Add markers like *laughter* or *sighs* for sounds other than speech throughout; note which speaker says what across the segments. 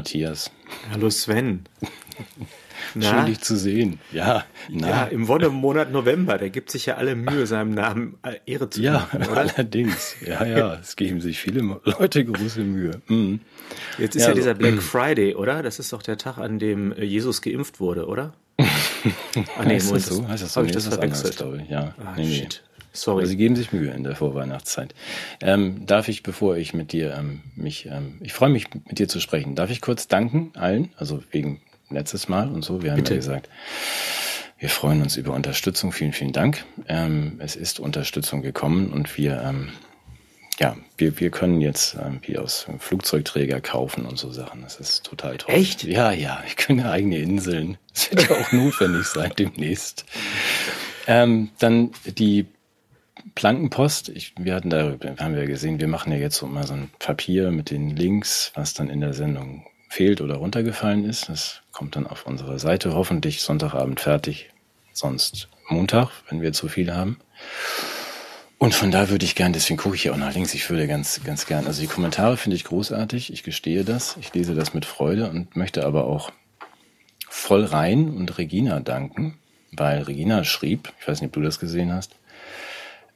Speaker 1: Matthias.
Speaker 2: Hallo Sven. *laughs*
Speaker 1: Schön dich zu sehen. Ja,
Speaker 2: na. ja im Wonnemonat November, der gibt sich ja alle Mühe, seinem Namen äh, Ehre zu
Speaker 1: ja, machen. Ja, allerdings. Ja, ja, *laughs* es geben sich viele Leute große Mühe. Mhm.
Speaker 2: Jetzt ist ja, ja dieser Black *clears throat* Friday, oder? Das ist doch der Tag, an dem äh, Jesus geimpft wurde, oder? *laughs*
Speaker 1: ah, nee, heißt das so? Heißt das so? Hab ich das, das verwechselt? Anders, ich. Ja. Ah, nee, shit. Sorry. Aber sie geben sich Mühe in der Vorweihnachtszeit. Ähm, darf ich, bevor ich mit dir ähm, mich, ähm, ich freue mich mit dir zu sprechen. Darf ich kurz danken allen, also wegen letztes Mal und so. Wir haben Bitte. ja gesagt, wir freuen uns über Unterstützung. Vielen, vielen Dank. Ähm, es ist Unterstützung gekommen und wir, ähm, ja, wir, wir können jetzt ähm, wie aus Flugzeugträger kaufen und so Sachen. Das ist total toll.
Speaker 2: Echt?
Speaker 1: Ja, ja. Wir können eigene Inseln. Das wird ja auch notwendig sein demnächst. Ähm, dann die Plankenpost, ich, wir hatten da, haben wir gesehen, wir machen ja jetzt so mal so ein Papier mit den Links, was dann in der Sendung fehlt oder runtergefallen ist. Das kommt dann auf unserer Seite hoffentlich Sonntagabend fertig, sonst Montag, wenn wir zu viel haben. Und von da würde ich gern, deswegen gucke ich hier auch nach links, ich würde ganz, ganz gern, also die Kommentare finde ich großartig, ich gestehe das, ich lese das mit Freude und möchte aber auch voll rein und Regina danken, weil Regina schrieb, ich weiß nicht, ob du das gesehen hast,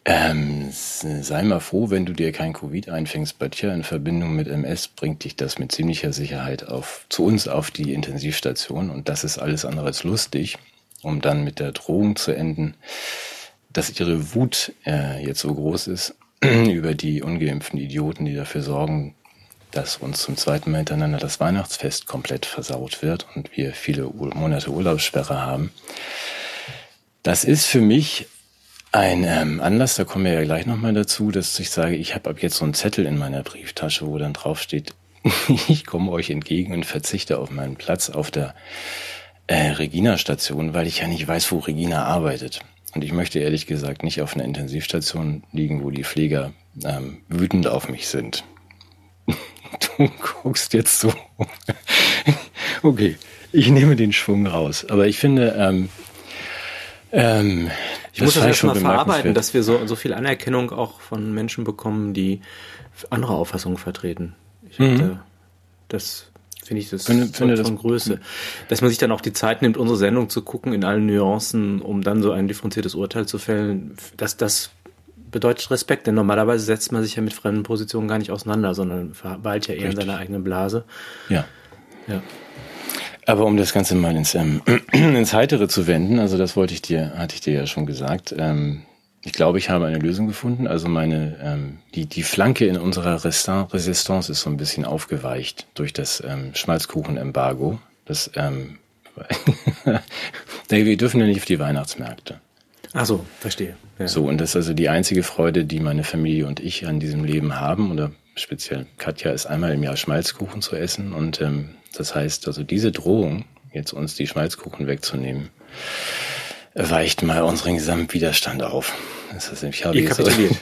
Speaker 1: ähm, sei mal froh, wenn du dir kein Covid einfängst. Bei dir in Verbindung mit MS bringt dich das mit ziemlicher Sicherheit auf, zu uns auf die Intensivstation. Und das ist alles andere als lustig, um dann mit der Drohung zu enden, dass ihre Wut äh, jetzt so groß ist *clears throat* über die ungeimpften Idioten, die dafür sorgen, dass uns zum zweiten Mal hintereinander das Weihnachtsfest komplett versaut wird und wir viele Monate Urlaubssperre haben. Das ist für mich ein ähm, Anlass, da kommen wir ja gleich nochmal dazu, dass ich sage, ich habe ab jetzt so einen Zettel in meiner Brieftasche, wo dann drauf steht, *laughs* ich komme euch entgegen und verzichte auf meinen Platz auf der äh, Regina-Station, weil ich ja nicht weiß, wo Regina arbeitet. Und ich möchte ehrlich gesagt nicht auf einer Intensivstation liegen, wo die Pfleger ähm, wütend auf mich sind. *laughs* Du guckst jetzt so. *laughs* okay, ich nehme den Schwung raus. Aber ich finde, ähm,
Speaker 2: ähm, ich das muss das erstmal verarbeiten, dass wir so, so viel Anerkennung auch von Menschen bekommen, die andere Auffassungen vertreten. Ich mhm. Hatte, das finde ich das finde, finde von das, Größe. Dass man sich dann auch die Zeit nimmt, unsere Sendung zu gucken in allen Nuancen, um dann so ein differenziertes Urteil zu fällen, dass das bedeutet Respekt, denn normalerweise setzt man sich ja mit fremden Positionen gar nicht auseinander, sondern verweilt ja eher Richtig. in seiner eigenen Blase.
Speaker 1: Ja. Ja. Aber um das Ganze mal ins, ähm, *clears throat* ins Heitere zu wenden, also das wollte ich dir, hatte ich dir ja schon gesagt. Ähm, ich glaube, ich habe eine Lösung gefunden. Also meine, ähm, die, die Flanke in unserer Resistance ist so ein bisschen aufgeweicht durch das ähm, Schmalzkuchen-Embargo. Das, ähm, *laughs* wir dürfen ja nicht auf die Weihnachtsmärkte.
Speaker 2: Ach so, verstehe.
Speaker 1: Ja. So, und das ist also die einzige Freude, die meine Familie und ich an diesem Leben haben, oder speziell Katja, ist einmal im Jahr Schmalzkuchen zu essen und ähm, das heißt, also diese Drohung, jetzt uns die Schmalzkuchen wegzunehmen, weicht mal unseren Gesamtwiderstand auf.
Speaker 2: Das heißt, ich habe Ihr kapituliert. So,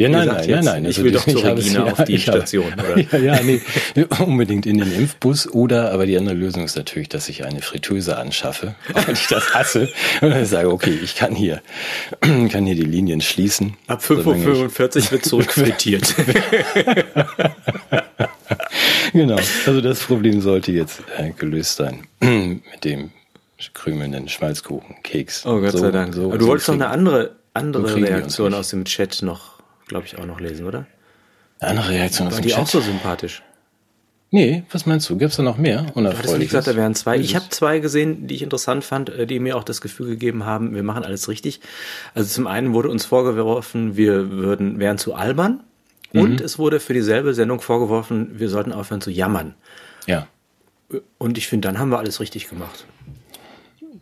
Speaker 1: ja, nein, nein, nein, nein.
Speaker 2: Ich will doch zu *laughs* Regina auf die Station.
Speaker 1: Oder? Ja, ja, nee, *laughs* unbedingt in den Impfbus oder, aber die andere Lösung ist natürlich, dass ich eine Fritteuse anschaffe, *laughs* auch wenn ich das hasse, und dann sage, okay, ich kann hier, *clears throat* kann hier die Linien schließen.
Speaker 2: Ab 5.45 Uhr wird zurückfrittiert. *laughs*
Speaker 1: genau, also das Problem sollte jetzt äh, gelöst sein *clears throat* mit dem krümelnden Schmalzkuchen, Keks.
Speaker 2: Oh Gott so, sei Dank. So, aber du so wolltest noch eine andere, andere Reaktion aus dem Chat noch glaube ich, auch noch lesen, oder?
Speaker 1: Eine andere Reaktion
Speaker 2: War die Chat. auch so sympathisch?
Speaker 1: Nee, was meinst du? Gibt es da noch mehr?
Speaker 2: Unerfreuliches? Du gesagt, da wären zwei. Ich habe zwei gesehen, die ich interessant fand, äh, die mir auch das Gefühl gegeben haben, wir machen alles richtig. Also zum einen wurde uns vorgeworfen, wir würden, wären zu albern. Mhm. Und es wurde für dieselbe Sendung vorgeworfen, wir sollten aufhören zu jammern.
Speaker 1: Ja.
Speaker 2: Und ich finde, dann haben wir alles richtig gemacht.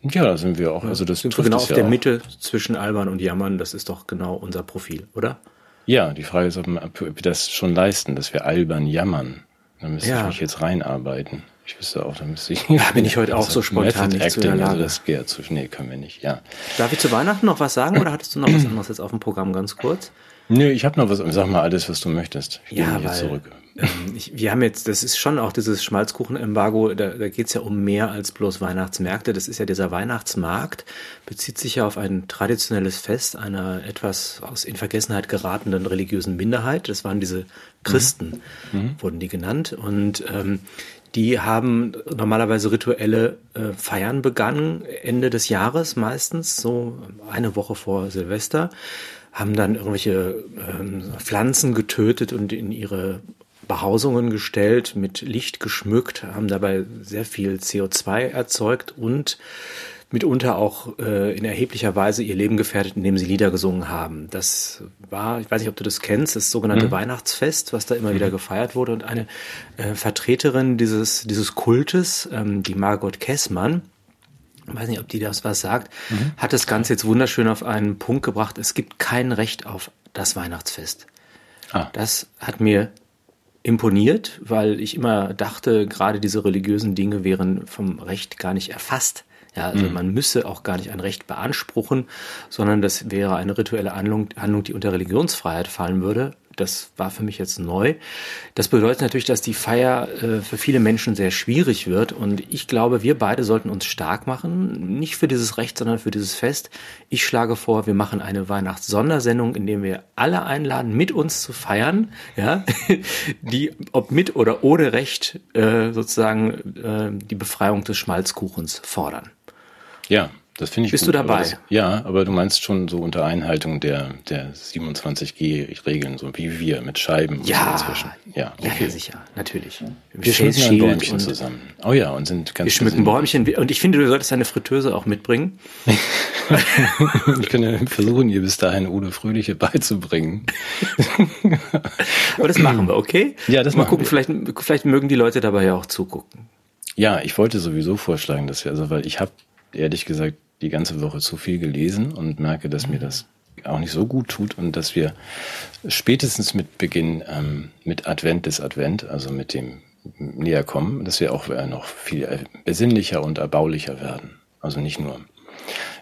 Speaker 1: Ja, da sind wir auch. Also das
Speaker 2: sind wir genau auf ja der auch. Mitte zwischen albern und jammern. Das ist doch genau unser Profil, oder?
Speaker 1: Ja, die Frage ist, ob wir das schon leisten, dass wir albern jammern. Da müsste ja. ich mich jetzt reinarbeiten. Ich wüsste auch, da müsste ich.
Speaker 2: Ja, bin ich heute auch so spontan nicht
Speaker 1: Acting, zu der Also das geht zu schnell, können wir nicht, ja.
Speaker 2: Darf ich zu Weihnachten noch was sagen oder hattest du noch was anderes jetzt auf dem Programm ganz kurz?
Speaker 1: Nö, ich habe noch was. Sag mal alles, was du möchtest.
Speaker 2: Ich ja, weil, zurück. Ähm, ich, wir haben jetzt, das ist schon auch dieses Schmalzkuchen-Embargo, da, da geht es ja um mehr als bloß Weihnachtsmärkte. Das ist ja dieser Weihnachtsmarkt, bezieht sich ja auf ein traditionelles Fest einer etwas aus in Vergessenheit geratenen religiösen Minderheit. Das waren diese Christen, mhm. mhm. wurden die genannt. Und ähm, Die haben normalerweise rituelle äh, Feiern begangen, Ende des Jahres meistens, so eine Woche vor Silvester, haben dann irgendwelche ähm, Pflanzen getötet und in ihre Behausungen gestellt, mit Licht geschmückt, haben dabei sehr viel CO2 erzeugt und mitunter auch äh, in erheblicher Weise ihr Leben gefährdet, indem sie Lieder gesungen haben. Das war, ich weiß nicht, ob du das kennst, das sogenannte mhm. Weihnachtsfest, was da immer mhm. wieder gefeiert wurde. Und eine äh, Vertreterin dieses, dieses Kultes, ähm, die Margot Kessmann, weiß nicht, ob die das was sagt, mhm. hat das Ganze jetzt wunderschön auf einen Punkt gebracht. Es gibt kein Recht auf das Weihnachtsfest. Ah. Das hat mir imponiert, weil ich immer dachte, gerade diese religiösen Dinge wären vom Recht gar nicht erfasst. Ja, also mhm. man müsse auch gar nicht ein Recht beanspruchen, sondern das wäre eine rituelle Handlung, Handlung, die unter Religionsfreiheit fallen würde. Das war für mich jetzt neu. Das bedeutet natürlich, dass die Feier äh, für viele Menschen sehr schwierig wird. Und ich glaube, wir beide sollten uns stark machen. Nicht für dieses Recht, sondern für dieses Fest. Ich schlage vor, wir machen eine Weihnachtssondersendung, in der wir alle einladen, mit uns zu feiern. Ja, *laughs* die, ob mit oder ohne Recht, äh, sozusagen äh, die Befreiung des Schmalzkuchens fordern.
Speaker 1: Ja, das finde ich
Speaker 2: Bist gut, du dabei?
Speaker 1: Das, ja, aber du meinst schon so unter Einhaltung der, der 27G-Regeln, so wie wir mit Scheiben
Speaker 2: ja, inzwischen. Ja, okay. ja, sicher, natürlich.
Speaker 1: Wir schmücken ein Bäumchen zusammen. Oh ja, und sind
Speaker 2: ganz Wir schmücken Bäumchen. Und ich finde, du solltest deine Fritteuse auch mitbringen. *laughs*
Speaker 1: ich könnte versuchen, ihr bis dahin ohne Fröhliche beizubringen.
Speaker 2: aber das machen wir, okay?
Speaker 1: Ja, das
Speaker 2: Mal
Speaker 1: machen
Speaker 2: gucken, wir. Vielleicht, vielleicht mögen die Leute dabei ja auch zugucken.
Speaker 1: Ja, ich wollte sowieso vorschlagen, dass wir, also weil ich habe ehrlich gesagt die ganze Woche zu viel gelesen und merke, dass mir das auch nicht so gut tut und dass wir spätestens mit Beginn ähm, mit Advent des Advent, also mit dem näher kommen, dass wir auch äh, noch viel besinnlicher und erbaulicher werden. Also nicht nur.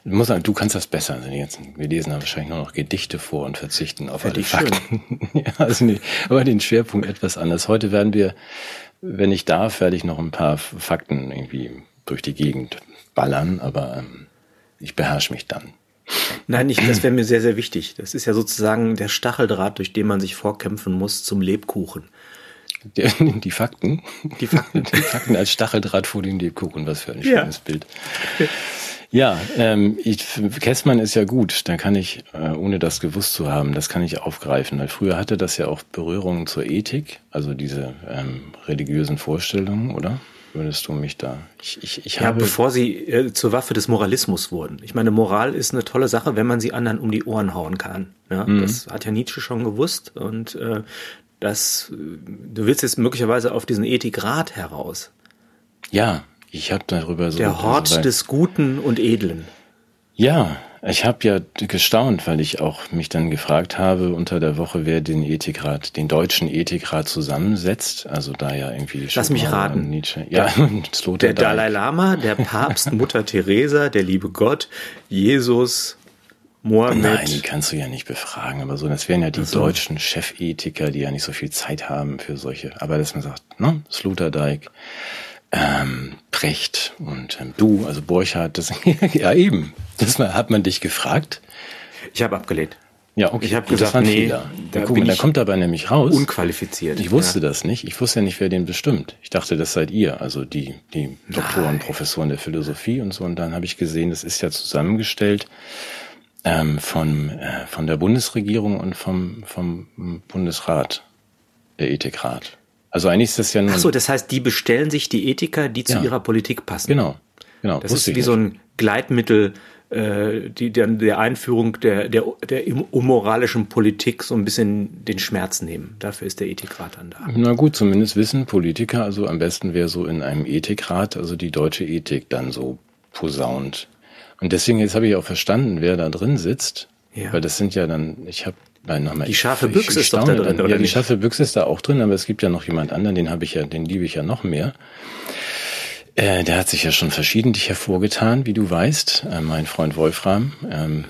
Speaker 1: Ich muss sagen, du kannst das besser. Also wir lesen da wahrscheinlich nur noch Gedichte vor und verzichten auf alle Fakten. *laughs* ja, also nicht, aber den Schwerpunkt etwas anders. Heute werden wir, wenn ich darf, werde ich noch ein paar Fakten irgendwie durch die Gegend ballern, aber ähm, ich beherrsche mich dann.
Speaker 2: Nein, ich, das wäre mir sehr, sehr wichtig. Das ist ja sozusagen der Stacheldraht, durch den man sich vorkämpfen muss zum Lebkuchen.
Speaker 1: Die, *laughs* die Fakten? Die Fakten. *laughs* Die Fakten als Stacheldraht vor dem Lebkuchen, was für ein schönes ja. Bild. Ja, ähm, ich, Kessmann ist ja gut. Da kann ich, äh, ohne das gewusst zu haben, das kann ich aufgreifen. Weil früher hatte das ja auch Berührungen zur Ethik, also diese ähm, religiösen Vorstellungen, oder? Würdest du mich da?
Speaker 2: Ich, ich, ich ja, habe bevor sie äh, zur Waffe des Moralismus wurden. Ich meine, Moral ist eine tolle Sache, wenn man sie anderen um die Ohren hauen kann. Ja, mhm. Das hat ja Nietzsche schon gewusst und äh, das, du willst jetzt möglicherweise auf diesen Ethikrat heraus.
Speaker 1: Ja, ich habe darüber so.
Speaker 2: Der Hort des Guten und Edlen.
Speaker 1: Ja, ich habe ja gestaunt, weil ich auch mich dann gefragt habe unter der Woche, wer den Ethikrat, den deutschen Ethikrat zusammensetzt. Also da ja irgendwie.
Speaker 2: Lass mich raten.
Speaker 1: Nietzsche.
Speaker 2: Ja, *laughs* der Dalai Lama, der Papst, Mutter Teresa, der liebe Gott, Jesus, Mohammed.
Speaker 1: Nein, die kannst du ja nicht befragen, aber so, das wären ja die also. deutschen Chefethiker, die ja nicht so viel Zeit haben für solche. Aber dass man sagt, ne, Sloterdijk, ähm, Precht und ähm, du, also Borchardt, das *laughs* ja eben. Das hat man dich gefragt.
Speaker 2: Ich habe abgelehnt.
Speaker 1: Ja, okay. Ich habe gesagt, das nee, da, guck mal, da kommt dabei nämlich raus.
Speaker 2: Unqualifiziert.
Speaker 1: Ich wusste ja. das nicht. Ich wusste ja nicht, wer den bestimmt. Ich dachte, das seid ihr, also die, die Doktoren, Professoren der Philosophie und so. Und dann habe ich gesehen, das ist ja zusammengestellt ähm, von, äh, von der Bundesregierung und vom, vom Bundesrat, der Ethikrat. Also eigentlich ist das ja nur.
Speaker 2: Ach so, das heißt, die bestellen sich die Ethiker, die zu ja. ihrer Politik passen.
Speaker 1: Genau, genau.
Speaker 2: Das ist wie so ein Gleitmittel äh, die der, der Einführung der, der, der unmoralischen Politik so ein bisschen den Schmerz nehmen. Dafür ist der Ethikrat dann da.
Speaker 1: Na gut, zumindest wissen Politiker, also am besten wäre so in einem Ethikrat, also die deutsche Ethik dann so posaunt. Und deswegen, jetzt habe ich auch verstanden, wer da drin sitzt. Ja. Weil das sind ja dann, ich habe Nein, nochmal.
Speaker 2: Die scharfe Büchse ist doch da drin,
Speaker 1: oder? Ja, die scharfe Büchse ist da auch drin, aber es gibt ja noch jemand anderen, den habe ich ja, den liebe ich ja noch mehr. Äh, der hat sich ja schon verschiedentlich hervorgetan, wie du weißt, äh, mein Freund Wolfram. Ähm,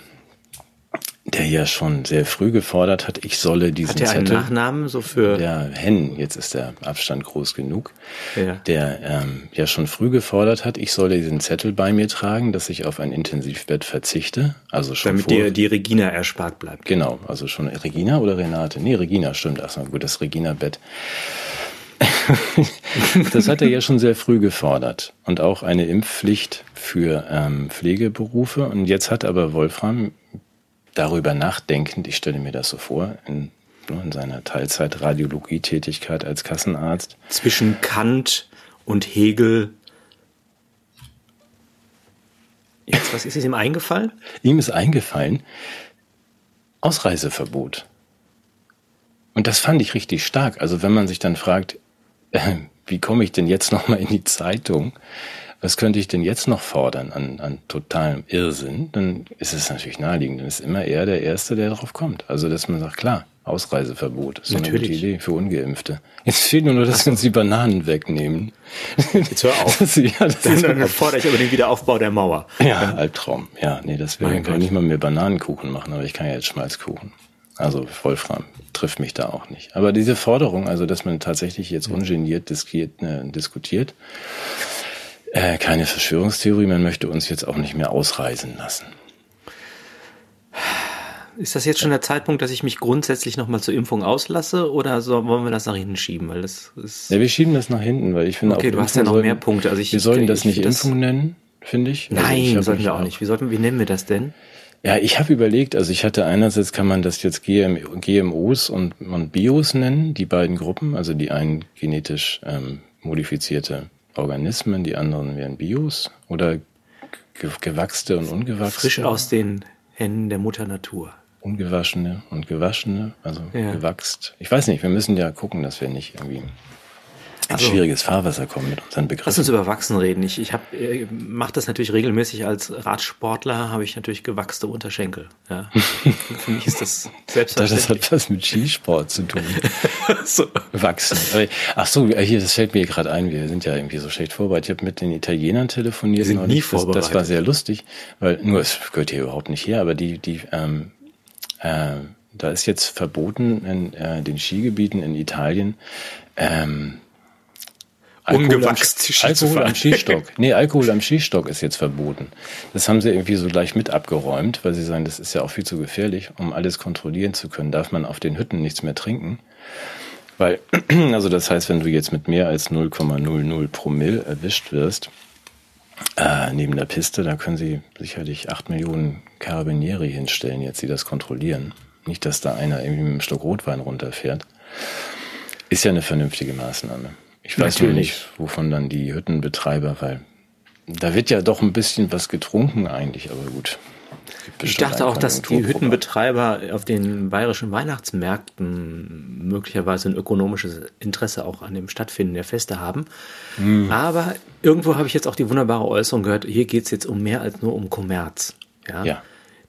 Speaker 1: der ja schon sehr früh gefordert hat, ich solle diesen hat
Speaker 2: der Zettel. Einen Nachnamen so für
Speaker 1: der Hen, jetzt ist der Abstand groß genug, ja. der ähm, ja schon früh gefordert hat, ich solle diesen Zettel bei mir tragen, dass ich auf ein Intensivbett verzichte, also schon
Speaker 2: damit dir die Regina erspart bleibt.
Speaker 1: Genau, also schon Regina oder Renate? Nee, Regina stimmt. So, gut, das Regina-Bett. *laughs* das hat er ja schon sehr früh gefordert. Und auch eine Impfpflicht für ähm, Pflegeberufe. Und jetzt hat aber Wolfram darüber nachdenkend, ich stelle mir das so vor, in, in seiner Teilzeit-Radiologie-Tätigkeit als Kassenarzt.
Speaker 2: Zwischen Kant und Hegel. Jetzt, was ist ihm eingefallen?
Speaker 1: Ihm ist eingefallen, Ausreiseverbot. Und das fand ich richtig stark. Also wenn man sich dann fragt, äh, wie komme ich denn jetzt nochmal in die Zeitung? Was könnte ich denn jetzt noch fordern an, an totalem Irrsinn? Dann ist es natürlich naheliegend. Dann ist immer er der Erste, der darauf kommt. Also dass man sagt, klar, Ausreiseverbot. Ist Natürlich. eine gute Idee für Ungeimpfte. Jetzt fehlt nur, noch, dass wir uns die Bananen wegnehmen.
Speaker 2: Jetzt hör auf. *laughs* Das, ja, das dann, dann fordere ich aber den Wiederaufbau der Mauer.
Speaker 1: Ja, Albtraum. Ja, nee, das wäre, kann ich nicht mal mehr Bananenkuchen machen, aber ich kann ja jetzt Schmalzkuchen. Also Wolfram trifft mich da auch nicht. Aber diese Forderung, also dass man tatsächlich jetzt ungeniert diskiert, äh, diskutiert, äh, keine Verschwörungstheorie, man möchte uns jetzt auch nicht mehr ausreisen lassen.
Speaker 2: Ist das jetzt schon der Zeitpunkt, dass ich mich grundsätzlich nochmal zur Impfung auslasse oder so, wollen wir das nach hinten schieben? Weil das ist
Speaker 1: ja, wir schieben das nach hinten, weil ich finde
Speaker 2: okay,
Speaker 1: auch.
Speaker 2: du hast ja noch sollten, mehr Punkte. Also ich,
Speaker 1: wir sollten das nicht Impfung nennen, finde ich.
Speaker 2: Also Nein, ich sollten wir auch nicht. Wie, sollten, wie nennen wir das denn?
Speaker 1: Ja, ich habe überlegt, also ich hatte einerseits kann man das jetzt GM, GMOs und, und Bios nennen, die beiden Gruppen, also die einen genetisch ähm, modifizierte Organismen, die anderen wären Bios oder gewachste und ungewachsene.
Speaker 2: Frisch aus den Händen der Mutter Natur.
Speaker 1: Ungewaschene und gewaschene, also ja. gewachst. Ich weiß nicht, wir müssen ja gucken, dass wir nicht irgendwie ein also, schwieriges Fahrwasser kommen mit unseren Begriffen.
Speaker 2: Lass uns über Wachsen reden. Ich, ich äh, mache das natürlich regelmäßig als Radsportler, habe ich natürlich gewachste Unterschenkel. Ja. *laughs* Für mich ist das
Speaker 1: selbstverständlich. Das hat was mit Skisport zu tun. *laughs* so. Wachsen. Ach so, hier, das fällt mir gerade ein. Wir sind ja irgendwie so schlecht vorbereitet. Ich habe mit den Italienern telefoniert. Wir
Speaker 2: sind nie vorbereitet.
Speaker 1: Das, das war sehr lustig, weil nur es gehört hier überhaupt nicht her, aber die, die ähm, äh, da ist jetzt verboten in äh, den Skigebieten in Italien ähm,
Speaker 2: Ungewachst
Speaker 1: am, Alkohol am Skistock. Nee, Alkohol am Skistock ist jetzt verboten. Das haben sie irgendwie so gleich mit abgeräumt, weil sie sagen, das ist ja auch viel zu gefährlich, um alles kontrollieren zu können. Darf man auf den Hütten nichts mehr trinken. Weil, *clears throat* also das heißt, wenn du jetzt mit mehr als 0,00 Promille erwischt wirst, äh, neben der Piste, da können sie sicherlich acht Millionen Carabinieri hinstellen, jetzt die das kontrollieren. Nicht, dass da einer irgendwie mit einem Stock Rotwein runterfährt. Ist ja eine vernünftige Maßnahme. Ich weiß nur nicht, wovon dann die Hüttenbetreiber, weil da wird ja doch ein bisschen was getrunken eigentlich, aber gut.
Speaker 2: Ich dachte auch, dass die Hüttenbetreiber auf den bayerischen Weihnachtsmärkten möglicherweise ein ökonomisches Interesse auch an dem Stattfinden der Feste haben. Mhm. Aber irgendwo habe ich jetzt auch die wunderbare Äußerung gehört, hier geht es jetzt um mehr als nur um Kommerz. Ja. ja.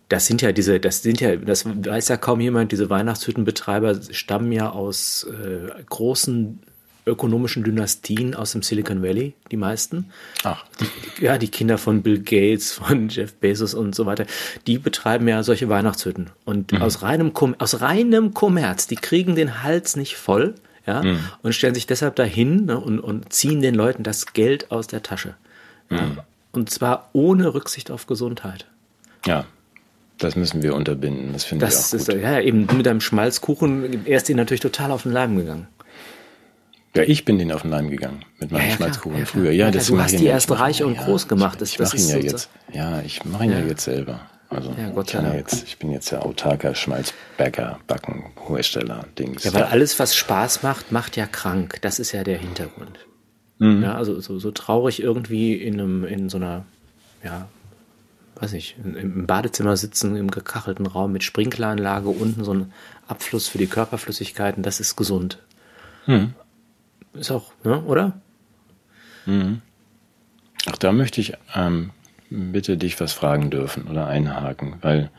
Speaker 2: Das sind ja diese, das sind ja, das weiß ja kaum jemand, diese Weihnachtshüttenbetreiber stammen ja aus äh, großen ökonomischen Dynastien aus dem Silicon Valley, die meisten. Ach. Die, ja, die Kinder von Bill Gates, von *laughs* Jeff Bezos und so weiter, die betreiben ja solche Weihnachtshütten. Und mhm. aus reinem, aus reinem Kommerz, die kriegen den Hals nicht voll, ja, mhm. und stellen sich deshalb dahin ne, und, und ziehen den Leuten das Geld aus der Tasche. Mhm. Ja, und zwar ohne Rücksicht auf Gesundheit.
Speaker 1: Ja. Das müssen wir unterbinden. Das finde ich auch
Speaker 2: gut. Ist, ja, eben mit einem Schmalzkuchen, er ist ihnen natürlich total auf den Leim gegangen.
Speaker 1: Ja, ich bin den auf den Leim gegangen mit meinem ja, ja, Schmalzkuchen ja, früher. Ja,
Speaker 2: das du hast die erst reich und groß gemacht.
Speaker 1: Das, ich mache ihn ja jetzt. Ja, ich mache ihn ja. jetzt selber. Also ja, Gott sei Dank. Jetzt, ich bin jetzt ja autarker Schmalzbäcker, Backen, Hersteller, Dings.
Speaker 2: Ja, weil alles, was Spaß macht, macht ja krank. Das ist ja der Hintergrund. Mhm. Ja, also so, so traurig irgendwie in einem, in so einer, ja, weiß ich, im Badezimmer sitzen, im gekachelten Raum mit Sprinkleranlage, unten so ein Abfluss für die Körperflüssigkeiten, das ist gesund. Mhm. Ist auch, ne, oder?
Speaker 1: Mhm. Ach, da möchte ich ähm, bitte dich was fragen dürfen oder einhaken, weil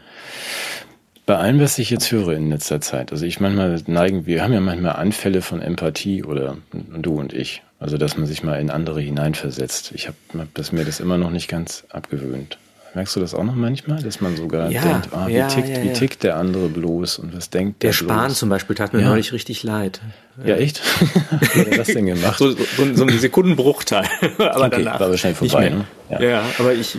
Speaker 1: bei allem, was ich jetzt höre in letzter Zeit, also ich manchmal neigen, wir haben ja manchmal Anfälle von Empathie oder du und ich, also dass man sich mal in andere hineinversetzt. Ich habe hab das mir das immer noch nicht ganz abgewöhnt. Merkst du das auch noch manchmal, dass man sogar ja, denkt, ah, wie, ja, tickt, ja, wie tickt der andere bloß und was denkt
Speaker 2: der Der Spahn zum Beispiel tat mir neulich richtig leid.
Speaker 1: Ja, echt? *laughs* wie hat er das denn gemacht?
Speaker 2: So, so, so ein Sekundenbruchteil. *laughs* aber
Speaker 1: okay, danach war wahrscheinlich vorbei. Ne?
Speaker 2: Ja. ja, aber ich...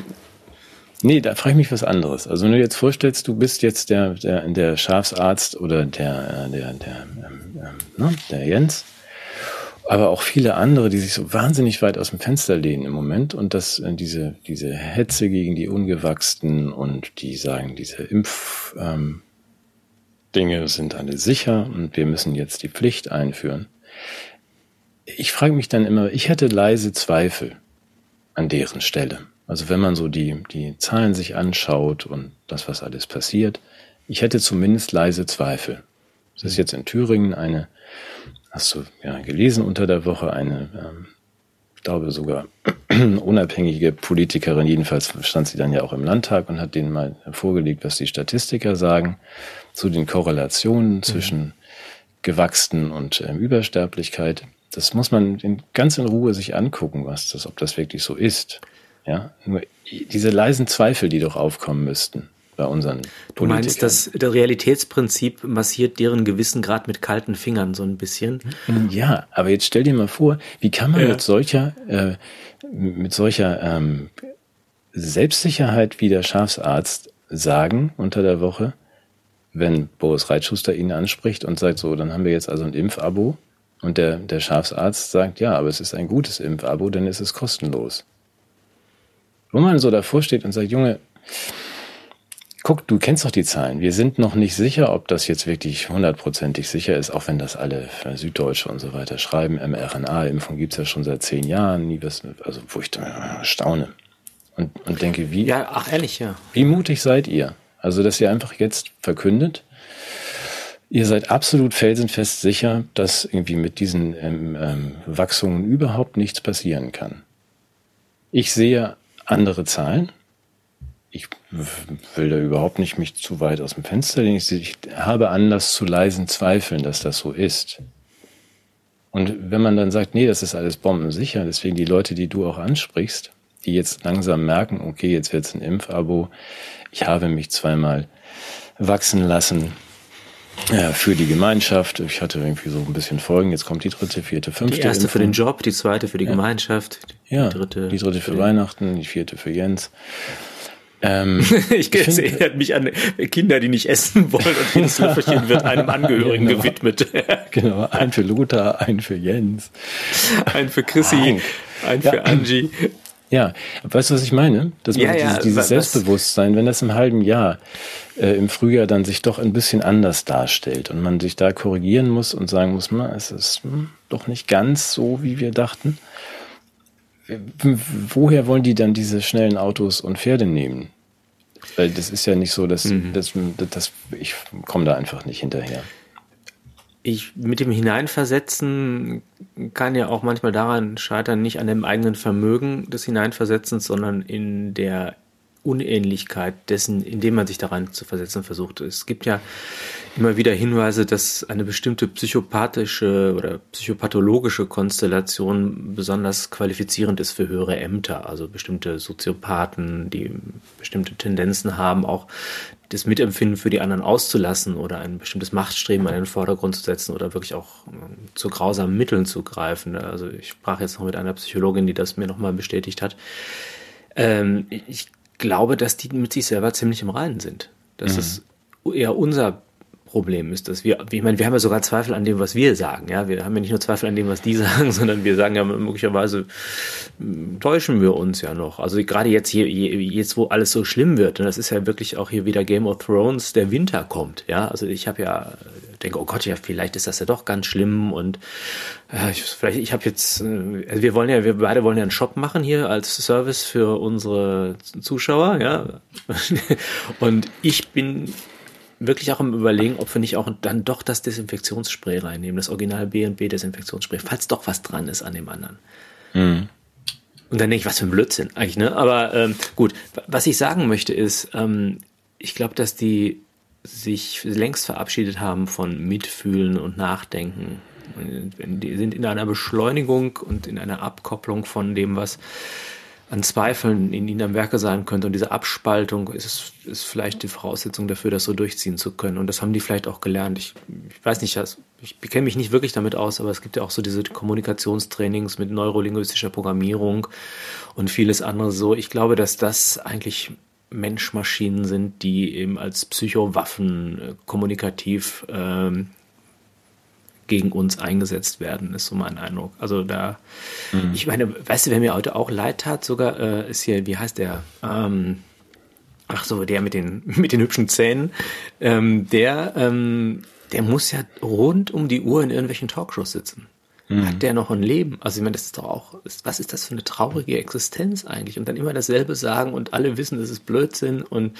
Speaker 1: Nee, da frage ich mich was anderes. Also wenn du jetzt vorstellst, du bist jetzt der, der, der Schafsarzt oder der, der, der, ähm, ähm, ne, der Jens aber auch viele andere, die sich so wahnsinnig weit aus dem Fenster lehnen im Moment und dass äh, diese, diese Hetze gegen die Ungewachsenen und die sagen, diese Impf, ähm, Dinge sind alle sicher und wir müssen jetzt die Pflicht einführen. Ich frage mich dann immer, ich hätte leise Zweifel an deren Stelle. Also wenn man so die, die Zahlen sich anschaut und das, was alles passiert, ich hätte zumindest leise Zweifel. Es ist jetzt in Thüringen eine hast du ja gelesen unter der Woche, eine, ähm, ich glaube sogar *clears throat* unabhängige Politikerin, jedenfalls stand sie dann ja auch im Landtag und hat denen mal vorgelegt, was die Statistiker sagen zu den Korrelationen mhm. zwischen Gewachsenen und ähm, Übersterblichkeit. Das muss man in, ganz in Ruhe sich angucken, was das, ob das wirklich so ist. Ja, nur diese leisen Zweifel, die doch aufkommen müssten bei unseren
Speaker 2: Du meinst, dass das Realitätsprinzip massiert deren Gewissen gerade mit kalten Fingern so ein bisschen?
Speaker 1: Ja, aber jetzt stell dir mal vor, wie kann man ja. mit solcher, äh, mit solcher ähm, Selbstsicherheit wie der Schafsarzt sagen unter der Woche, wenn Boris Reitschuster ihn anspricht und sagt, so, dann haben wir jetzt also ein Impfabo und der, der Schafsarzt sagt, ja, aber es ist ein gutes Impfabo, denn es ist kostenlos. Wo man so davor steht und sagt, Junge, guck, du kennst doch die Zahlen. Wir sind noch nicht sicher, ob das jetzt wirklich hundertprozentig sicher ist, auch wenn das alle Süddeutsche und so weiter schreiben. mRNA-Impfung gibt's ja schon seit zehn Jahren, nie was, also wo ich da staune. Und, und denke, wie,
Speaker 2: ja, ach ehrlich, ja.
Speaker 1: Wie mutig seid ihr? Also, dass ihr einfach jetzt verkündet, ihr seid absolut felsenfest sicher, dass irgendwie mit diesen ähm, ähm, Wachsungen überhaupt nichts passieren kann. Ich sehe andere Zahlen, ich will da überhaupt nicht mich zu weit aus dem Fenster lehnen. Ich, habe Anlass zu leisen Zweifeln, dass das so ist. Und wenn man dann sagt, nee, das ist alles bombensicher, deswegen die Leute, die du auch ansprichst, die jetzt langsam merken, okay, jetzt wird's ein Impfabo, ich habe mich zweimal wachsen lassen ja, für die Gemeinschaft. Ich hatte irgendwie so ein bisschen Folgen, jetzt kommt die dritte, vierte, fünfte.
Speaker 2: Die erste Impfung. für den Job, die zweite für die ja. Gemeinschaft,
Speaker 1: die ja, dritte. Die dritte für, für Weihnachten, die vierte für Jens. Ähm, *laughs*
Speaker 2: ich es erinnert mich an Kinder, die nicht essen wollen und jedes *laughs* Löffelchen wird einem Angehörigen genau. gewidmet. *laughs*
Speaker 1: genau, ein für Lothar, ein für Jens.
Speaker 2: Ein für Chrissy, ein, ein für ja. Angie.
Speaker 1: Ja, weißt du, was ich meine? Dass man ja, dieses, ja, dieses Selbstbewusstsein, wenn das im halben Jahr äh, im Frühjahr dann sich doch ein bisschen anders darstellt und man sich da korrigieren muss und sagen muss, na, es ist hm, doch nicht ganz so, wie wir dachten woher wollen die dann diese schnellen Autos und Pferde nehmen? Weil das ist ja nicht so, dass, mhm. dass, dass ich komme da einfach nicht hinterher.
Speaker 2: Ich mit dem Hineinversetzen kann ja auch manchmal daran scheitern, nicht an dem eigenen Vermögen des Hineinversetzens, sondern in der Unähnlichkeit dessen, in dem man sich daran zu versetzen versucht. Es gibt ja immer wieder Hinweise, dass eine bestimmte psychopathische oder psychopathologische Konstellation besonders qualifizierend ist für höhere Ämter. Also bestimmte Soziopathen, die bestimmte Tendenzen haben, auch das Mitempfinden für die anderen auszulassen oder ein bestimmtes Machtstreben an den Vordergrund zu setzen oder wirklich auch ähm, zu grausamen Mitteln zu greifen. Also ich sprach jetzt noch mit einer Psychologin, die das mir nochmal bestätigt hat. Ähm, ich glaube, dass die mit sich selber ziemlich im Reinen sind. Das mhm. ist eher unser Problem ist, dass wir, ich meine, wir haben ja sogar Zweifel an dem, was wir sagen. Ja, wir haben ja nicht nur Zweifel an dem, was die *laughs* sagen, sondern wir sagen ja möglicherweise hm, täuschen wir uns ja noch. Also gerade jetzt hier, jetzt wo alles so schlimm wird, und das ist ja wirklich auch hier wieder Game of Thrones, der Winter kommt. Ja, also ich habe ja denke, oh Gott, ja, vielleicht ist das ja doch ganz schlimm und äh, ich, vielleicht, ich habe jetzt, äh, also wir wollen ja, wir beide wollen ja einen Shop machen hier als Service für unsere Zuschauer, ja. *laughs* und ich bin wirklich auch im Überlegen, ob wir nicht auch dann doch das Desinfektionsspray reinnehmen, das Original B&B Desinfektionsspray, falls doch was dran ist an dem anderen. Mhm. Und dann denke ich, was für ein Blödsinn eigentlich, ne? Aber ähm, gut, was ich sagen möchte ist, ähm, ich glaube, dass die sich längst verabschiedet haben von Mitfühlen und Nachdenken. Die sind in einer Beschleunigung und in einer Abkopplung von dem, was an Zweifeln in ihnen am Werke sein könnte. Und diese Abspaltung ist, ist vielleicht die Voraussetzung dafür, das so durchziehen zu können. Und das haben die vielleicht auch gelernt. Ich, ich weiß nicht, ich kenne mich nicht wirklich damit aus, aber es gibt ja auch so diese Kommunikationstrainings mit neurolinguistischer Programmierung und vieles andere so. Ich glaube, dass das eigentlich Menschmaschinen sind, die eben als Psychowaffen äh, kommunikativ ähm, gegen uns eingesetzt werden, ist so mein Eindruck. Also da, mhm. ich meine, weißt du, wer mir heute auch leid tat, sogar äh, ist hier, wie heißt der? Ähm, ach so, der mit den *laughs* mit den hübschen Zähnen, ähm, der ähm, der muss ja rund um die Uhr in irgendwelchen Talkshows sitzen. Mhm. Hat der noch ein Leben? Also ich meine, das ist doch auch, was ist das für eine traurige Existenz eigentlich? Und dann immer dasselbe sagen und alle wissen, das ist Blödsinn und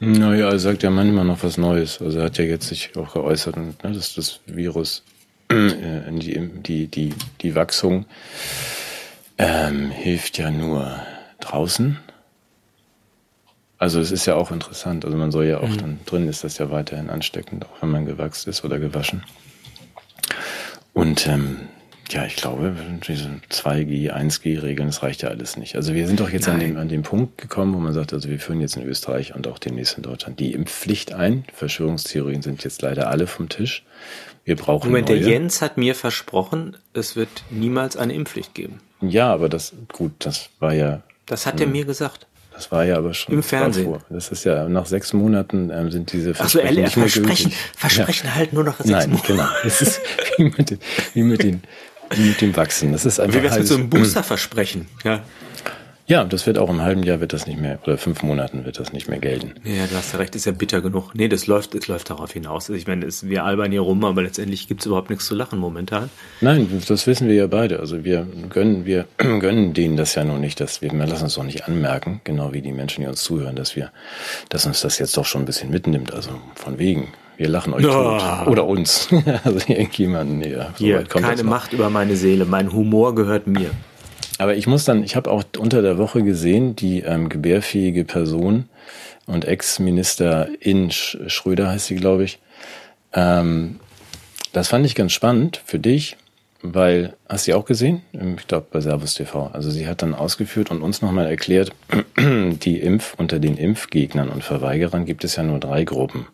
Speaker 1: naja, er sagt ja manchmal noch was Neues. Also er hat ja jetzt sich auch geäußert, ne, dass das Virus äh, die, die, die, die Wachsung ähm, hilft ja nur draußen. Also es ist ja auch interessant. Also man soll ja auch mhm. dann drin ist das ja weiterhin ansteckend, auch wenn man gewachsen ist oder gewaschen. Und ähm, ja, ich glaube, diese 2G, 1G-Regeln, das reicht ja alles nicht. Also wir sind doch jetzt an dem, an dem Punkt gekommen, wo man sagt, also wir führen jetzt in Österreich und auch demnächst in Deutschland die Impfpflicht ein. Verschwörungstheorien sind jetzt leider alle vom Tisch. Wir brauchen
Speaker 2: Moment, neue. der Jens hat mir versprochen, es wird niemals eine Impfpflicht geben.
Speaker 1: Ja, aber das, gut, das war ja.
Speaker 2: Das hat er mir gesagt.
Speaker 1: Das war ja aber schon
Speaker 2: im Fernsehen.
Speaker 1: Vor. Das ist ja nach sechs Monaten ähm, sind diese
Speaker 2: Versprechen so, nicht mehr Versprechen, gültig. Versprechen ja. halt nur noch sechs
Speaker 1: Nein, Monate. genau. Es ist wie mit den, wie mit den *laughs* mit dem Wachsen. Das ist einfach.
Speaker 2: Wie wär's mit so einem Boosterversprechen? Ja.
Speaker 1: Ja, das wird auch im halben Jahr wird das nicht mehr, oder fünf Monaten wird das nicht mehr gelten.
Speaker 2: Ja, du hast ja recht, ist ja bitter genug. Nee, das läuft, das läuft darauf hinaus. Ich meine, es, wir albern hier rum, aber letztendlich gibt's überhaupt nichts zu lachen momentan.
Speaker 1: Nein, das wissen wir ja beide. Also wir gönnen, wir *clears throat* gönnen denen das ja noch nicht, dass wir, wir lassen uns doch nicht anmerken, genau wie die Menschen, die uns zuhören, dass wir, dass uns das jetzt doch schon ein bisschen mitnimmt. Also von wegen. Wir lachen euch oh. tot. Oder uns. *laughs* also irgendjemanden. Ja,
Speaker 2: so Hier, keine Macht über meine Seele. Mein Humor gehört mir.
Speaker 1: Aber ich muss dann, ich habe auch unter der Woche gesehen, die ähm, gebärfähige Person und Ex-Ministerin Schröder heißt sie, glaube ich. Ähm, das fand ich ganz spannend für dich, weil, hast du sie auch gesehen? Ich glaube bei Servus TV. Also sie hat dann ausgeführt und uns nochmal erklärt, *clears throat* die Impf, unter den Impfgegnern und Verweigerern gibt es ja nur drei Gruppen.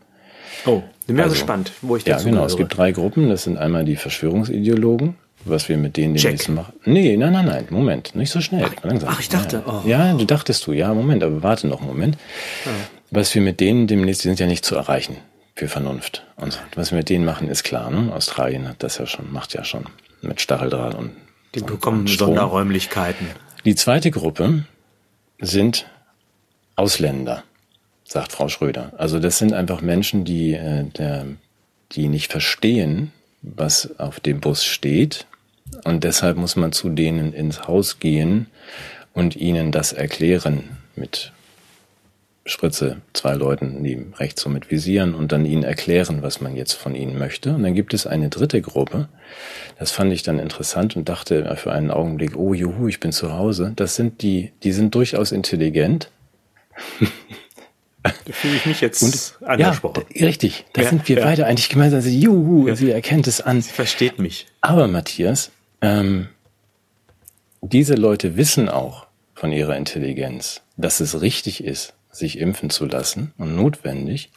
Speaker 2: Oh, bin mir also, gespannt, wo ich
Speaker 1: dazu Ja, genau. Höre. Es gibt drei Gruppen. Das sind einmal die Verschwörungsideologen, was wir mit denen demnächst machen. Nee, nein, nein, nein, Moment, nicht so schnell.
Speaker 2: Ach, langsam. ach ich dachte,
Speaker 1: ja. oh. Ja, du dachtest du, ja, Moment, aber warte noch einen Moment. Ja. Was wir mit denen demnächst, die sind ja nicht zu erreichen für Vernunft. Und was wir mit denen machen, ist klar, ne? Australien hat das ja schon, macht ja schon mit Stacheldraht und.
Speaker 2: Die bekommen und Sonderräumlichkeiten.
Speaker 1: Die zweite Gruppe sind Ausländer, sagt Frau Schröder. Also das sind einfach Menschen, die, äh, der, die nicht verstehen, was auf dem Bus steht und deshalb muss man zu denen ins Haus gehen und ihnen das erklären mit Spritze, zwei Leuten, die rechts so mit visieren und dann ihnen erklären, was man jetzt von ihnen möchte. Und dann gibt es eine dritte Gruppe. Das fand ich dann interessant und dachte für einen Augenblick, oh juhu, ich bin zu Hause. Das sind die, die sind durchaus intelligent. *laughs*
Speaker 2: Da fühle ich mich jetzt und, angesprochen.
Speaker 1: Ja, richtig. Da ja, sind wir ja. beide eigentlich gemeinsam. Also, juhu, ja. sie erkennt es an.
Speaker 2: Sie versteht mich.
Speaker 1: Aber Matthias, ähm, diese Leute wissen auch von ihrer Intelligenz, dass es richtig ist, sich impfen zu lassen und notwendig.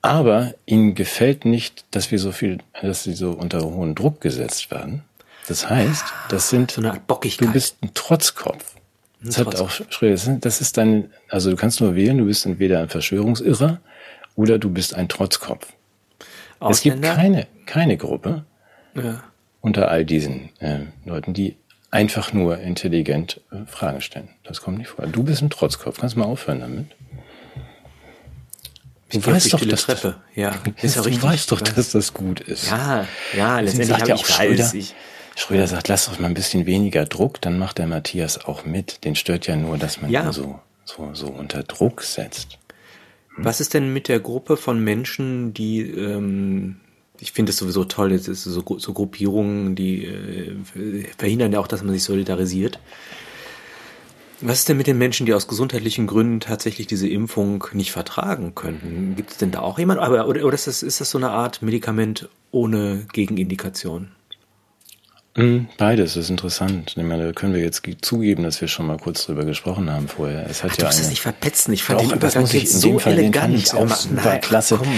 Speaker 1: Aber ihnen gefällt nicht, dass wir so viel, dass sie so unter hohen Druck gesetzt werden. Das heißt, das sind,
Speaker 2: so eine Bockigkeit.
Speaker 1: du bist ein Trotzkopf. Das hat auch Schröder, das ist dein, also du kannst nur wählen, du bist entweder ein Verschwörungsirrer oder du bist ein Trotzkopf. Ausländer? Es gibt keine, keine Gruppe, ja unter all diesen äh, Leuten, die einfach nur intelligent äh, Fragen stellen. Das kommt nicht vor. Du bist ein Trotzkopf. Kannst du mal aufhören damit?
Speaker 2: Du *laughs* ich weißt doch, dass Treppe. Ja,
Speaker 1: ist ja richtig. Du weißt doch, dass das gut ist.
Speaker 2: Ja, ja, letztendlich sagt ja auch
Speaker 1: Schröder. Ich, Schröder sagt, lass doch mal ein bisschen weniger Druck, dann macht der Matthias auch mit. Den stört ja nur, dass man ja. ihn so, so, so unter Druck setzt.
Speaker 2: Hm? Was ist denn mit der Gruppe von Menschen, die ähm, ich finde es sowieso toll, jetzt ist so, so Gruppierungen, die äh, verhindern ja auch, dass man sich solidarisiert. Was ist denn mit den Menschen, die aus gesundheitlichen Gründen tatsächlich diese Impfung nicht vertragen könnten? Gibt es denn da auch jemand? Aber oder, oder ist, das, ist das so eine Art Medikament ohne Gegenindikation?
Speaker 1: Hm, beides ist interessant. Ich meine, da können wir jetzt zugeben, dass wir schon mal kurz drüber gesprochen haben vorher. Es hat Ach, ja
Speaker 2: du musst eine, nicht verpetzen. Ich fand doch, den Übergang jetzt so Fall, elegant. Den
Speaker 1: fand ich auch super nein, klasse. Komm,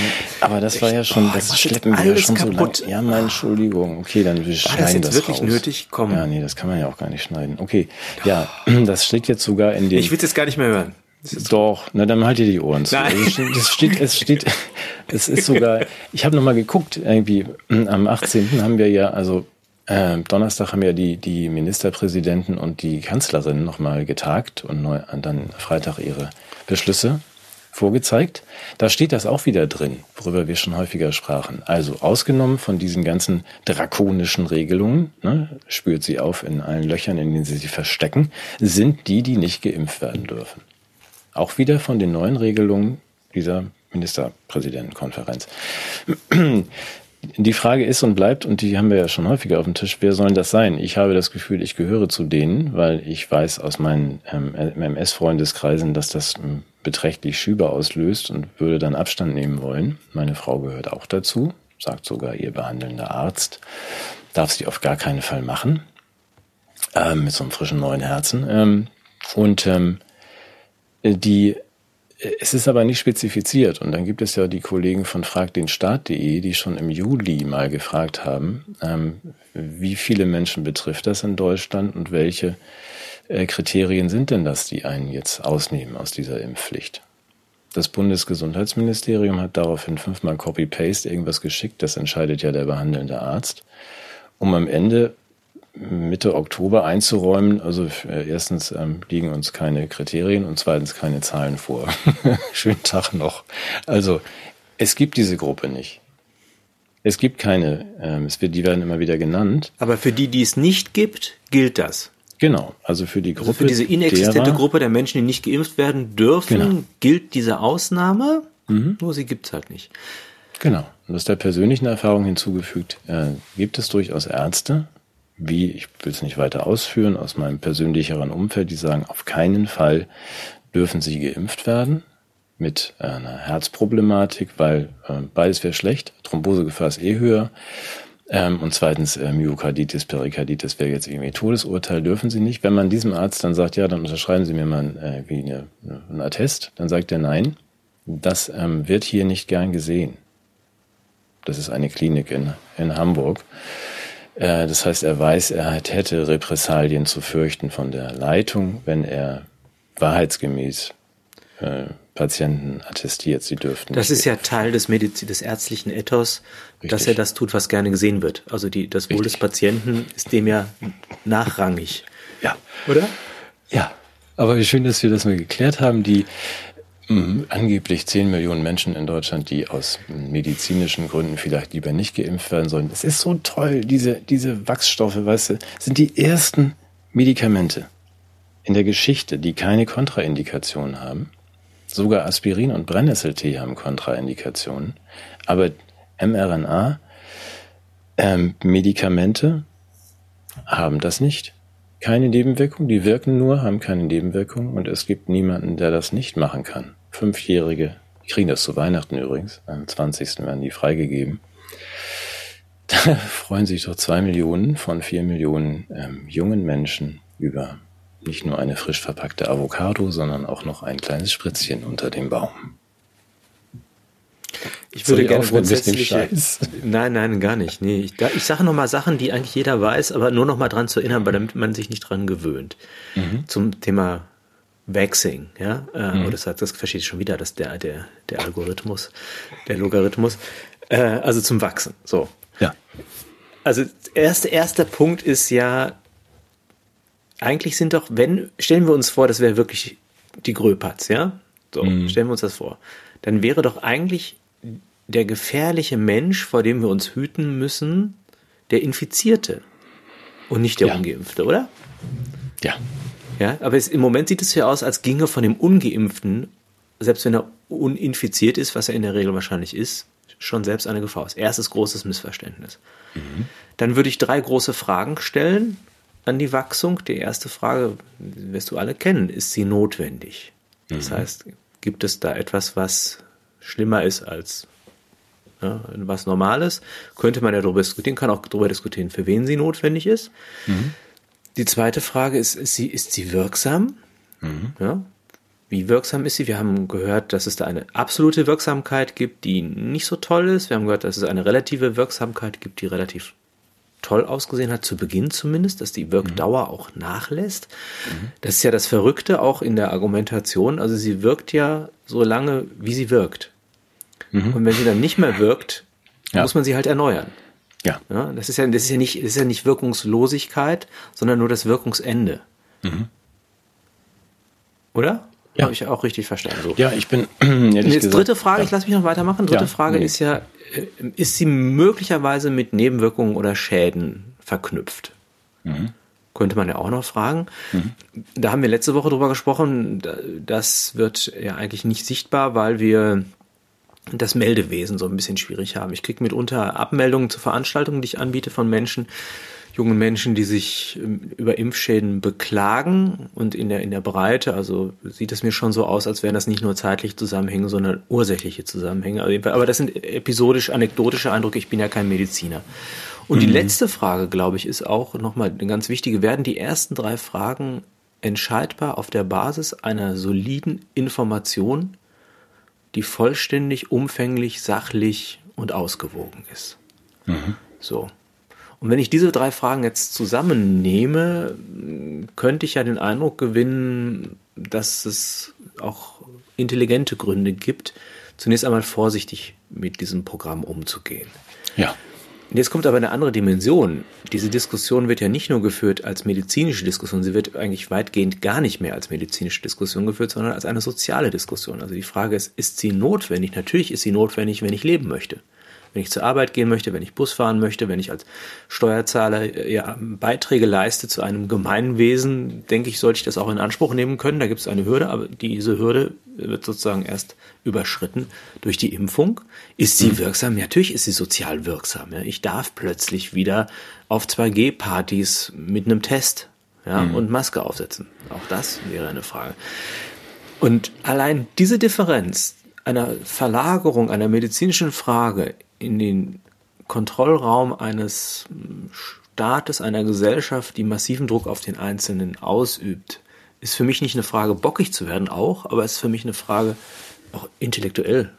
Speaker 1: Aber das war ja schon, oh, das schleppen wir ja schon kaputt. so lang. Ja, meine Entschuldigung. Okay, dann wir schneiden das, jetzt
Speaker 2: das wirklich
Speaker 1: raus.
Speaker 2: nötig? Komm.
Speaker 1: Ja, nee, das kann man ja auch gar nicht schneiden. Okay, ja, *clears throat* das steht jetzt sogar in den...
Speaker 2: Ich will es jetzt gar nicht mehr hören.
Speaker 1: Doch, na dann halt ihr die Ohren zu. Nein. Also es steht, es steht, es *laughs* ist sogar, ich habe nochmal geguckt, irgendwie am 18. haben wir ja, also äh, Donnerstag haben ja die, die Ministerpräsidenten und die Kanzlerin nochmal getagt und neu, dann Freitag ihre Beschlüsse vorgezeigt. Da steht das auch wieder drin, worüber wir schon häufiger sprachen. Also ausgenommen von diesen ganzen drakonischen Regelungen, ne, spürt sie auf in allen Löchern, in denen sie sie verstecken, sind die, die nicht geimpft werden dürfen. Auch wieder von den neuen Regelungen dieser Ministerpräsidentenkonferenz. Die Frage ist und bleibt, und die haben wir ja schon häufiger auf dem Tisch, wer soll das sein? Ich habe das Gefühl, ich gehöre zu denen, weil ich weiß aus meinen ähm, MS-Freundeskreisen, dass das ähm, beträchtlich Schübe auslöst und würde dann Abstand nehmen wollen. Meine Frau gehört auch dazu, sagt sogar ihr behandelnder Arzt, darf sie auf gar keinen Fall machen, ähm, mit so einem frischen neuen Herzen. Ähm, und ähm, die es ist aber nicht spezifiziert. Und dann gibt es ja die Kollegen von fragdenstaat.de, die schon im Juli mal gefragt haben, ähm, wie viele Menschen betrifft das in Deutschland und welche äh, Kriterien sind denn das, die einen jetzt ausnehmen aus dieser Impfpflicht? Das Bundesgesundheitsministerium hat daraufhin fünfmal Copy-Paste irgendwas geschickt. Das entscheidet ja der behandelnde Arzt. Um am Ende Mitte Oktober einzuräumen. Also äh, erstens ähm, liegen uns keine Kriterien und zweitens keine Zahlen vor. *laughs* Schönen Tag noch. Also es gibt diese Gruppe nicht. Es gibt keine, ähm, es wird, die werden immer wieder genannt.
Speaker 2: Aber für die, die es nicht gibt, gilt das.
Speaker 1: Genau, also für die Gruppe. Also für
Speaker 2: diese inexistente derer, Gruppe der Menschen, die nicht geimpft werden dürfen, genau. gilt diese Ausnahme, mhm. nur sie gibt es halt nicht.
Speaker 1: Genau. Und aus der persönlichen Erfahrung hinzugefügt, äh, gibt es durchaus Ärzte, wie, ich will es nicht weiter ausführen, aus meinem persönlicheren Umfeld, die sagen, auf keinen Fall dürfen sie geimpft werden mit einer Herzproblematik, weil äh, beides wäre schlecht. Thrombosegefahr ist eh höher. Ähm, und zweitens äh, Myokarditis, Perikarditis wäre jetzt irgendwie Todesurteil, dürfen sie nicht. Wenn man diesem Arzt dann sagt, ja, dann unterschreiben Sie mir mal äh, wie eine, ein Attest, dann sagt er nein. Das ähm, wird hier nicht gern gesehen. Das ist eine Klinik in, in Hamburg. Äh, das heißt, er weiß, er hätte Repressalien zu fürchten von der Leitung, wenn er wahrheitsgemäß äh, Patienten attestiert, sie dürften.
Speaker 2: Das ist ja Teil des Medizin, des ärztlichen Ethos, Richtig. dass er das tut, was gerne gesehen wird. Also die, das Wohl Richtig. des Patienten ist dem ja nachrangig.
Speaker 1: Ja. Oder? Ja. Aber wie schön, dass wir das mal geklärt haben. Die Mhm. Angeblich 10 Millionen Menschen in Deutschland, die aus medizinischen Gründen vielleicht lieber nicht geimpft werden sollen. Es ist so toll, diese, diese Wachsstoffe, weißt du, sind die ersten Medikamente in der Geschichte, die keine Kontraindikationen haben. Sogar Aspirin und Brennnesseltee haben Kontraindikationen. Aber mRNA, ähm, haben das nicht keine Nebenwirkung, die wirken nur, haben keine Nebenwirkung und es gibt niemanden, der das nicht machen kann. Fünfjährige, die kriegen das zu Weihnachten übrigens, am 20. werden die freigegeben. *laughs* Da freuen sich doch zwei Millionen von vier Millionen ähm, jungen Menschen über nicht nur eine frisch verpackte Avocado, sondern auch noch ein kleines Spritzchen unter dem Baum.
Speaker 2: Ich würde gerne grundsätzlich. Nein, nein, gar nicht. Nee, ich, ich sage nochmal Sachen, die eigentlich jeder weiß, aber nur nochmal dran zu erinnern, weil damit man sich nicht dran gewöhnt. Mhm. Zum Thema Waxing, ja, äh, mhm. oder das, das verstehe ich schon wieder, dass der, der, der Algorithmus, der Logarithmus, äh, also zum Wachsen, so.
Speaker 1: Ja.
Speaker 2: Also, erste, erster Punkt ist ja, eigentlich sind doch, wenn, stellen wir uns vor, das wäre wirklich die Gröpatz, ja? So, mhm. stellen wir uns das vor. Dann wäre doch eigentlich der gefährliche Mensch, vor dem wir uns hüten müssen, der Infizierte und nicht der ja. Ungeimpfte, oder?
Speaker 1: Ja.
Speaker 2: Ja, aber es, im Moment sieht es ja aus, als ginge von dem Ungeimpften, selbst wenn er uninfiziert ist, was er in der Regel wahrscheinlich ist, schon selbst eine Gefahr aus. Erstes großes Missverständnis. Mhm. Dann würde ich drei große Fragen stellen an die Wachsung. Die erste Frage, wirst du alle kennen, ist sie notwendig? Das mhm. heißt, gibt es da etwas, was schlimmer ist als ja, was Normales? Könnte man ja darüber diskutieren, kann auch darüber diskutieren, für wen sie notwendig ist. Mhm. Die zweite Frage ist, ist sie, ist sie wirksam? Mhm. Ja, wie wirksam ist sie? Wir haben gehört, dass es da eine absolute Wirksamkeit gibt, die nicht so toll ist. Wir haben gehört, dass es eine relative Wirksamkeit gibt, die relativ toll ausgesehen hat, zu Beginn zumindest, dass die Wirkdauer mhm. auch nachlässt. Mhm. Das ist ja das Verrückte auch in der Argumentation. Also sie wirkt ja so lange, wie sie wirkt. Mhm. Und wenn sie dann nicht mehr wirkt, ja. muss man sie halt erneuern. Ja. ja. das ist ja, das ist ja nicht, das ist ja nicht Wirkungslosigkeit, sondern nur das Wirkungsende. Mhm. Oder? Ja. Habe ich auch richtig verstanden. So.
Speaker 1: Ja, ich bin. *clears throat*
Speaker 2: Jetzt gesagt, dritte Frage, ja. ich lasse mich noch weitermachen. Dritte ja, Frage nee. ist ja, äh, ist sie möglicherweise mit Nebenwirkungen oder Schäden verknüpft? Mhm. Könnte man ja auch noch fragen. Mhm. Da haben wir letzte Woche drüber gesprochen. Das wird ja eigentlich nicht sichtbar, weil wir das Meldewesen so ein bisschen schwierig haben. Ich kriege mitunter Abmeldungen zu Veranstaltungen, die ich anbiete von Menschen, jungen Menschen, die sich ähm, über Impfschäden beklagen und in der, in der Breite, also sieht es mir schon so aus, als wären das nicht nur zeitliche Zusammenhänge, sondern ursächliche Zusammenhänge. Aber das sind episodisch anekdotische Eindrücke, ich bin ja kein Mediziner. Und mhm. die letzte Frage, glaube ich, ist auch nochmal eine ganz wichtige. Werden die ersten drei Fragen entscheidbar auf der Basis einer soliden Information, die vollständig, umfänglich, sachlich und ausgewogen ist? Mhm. So. Und wenn ich diese drei Fragen jetzt zusammennehme, könnte ich ja den Eindruck gewinnen, dass es auch intelligente Gründe gibt, zunächst einmal vorsichtig mit diesem Programm umzugehen.
Speaker 1: Ja.
Speaker 2: Jetzt kommt aber eine andere Dimension. Diese Diskussion wird ja nicht nur geführt als medizinische Diskussion, sie wird eigentlich weitgehend gar nicht mehr als medizinische Diskussion geführt, sondern als eine soziale Diskussion. Also die Frage ist, ist sie notwendig? Natürlich ist sie notwendig, wenn ich leben möchte wenn ich zur Arbeit gehen möchte, wenn ich Bus fahren möchte, wenn ich als Steuerzahler äh, ja, Beiträge leiste zu einem Gemeinwesen, denke ich, sollte ich das auch in Anspruch nehmen können. Da gibt es eine Hürde, aber diese Hürde wird sozusagen erst überschritten durch die Impfung. Ist sie mhm. wirksam? Natürlich ist sie sozial wirksam. Ja. Ich darf plötzlich wieder auf 2G-Partys mit einem Test ja, mhm. und Maske aufsetzen. Auch das wäre eine Frage. Und allein diese Differenz einer Verlagerung einer medizinischen Frage in den Kontrollraum eines Staates, einer Gesellschaft, die massiven Druck auf den Einzelnen ausübt, ist für mich nicht eine Frage, bockig zu werden, auch, aber es ist für mich eine Frage, auch intellektuell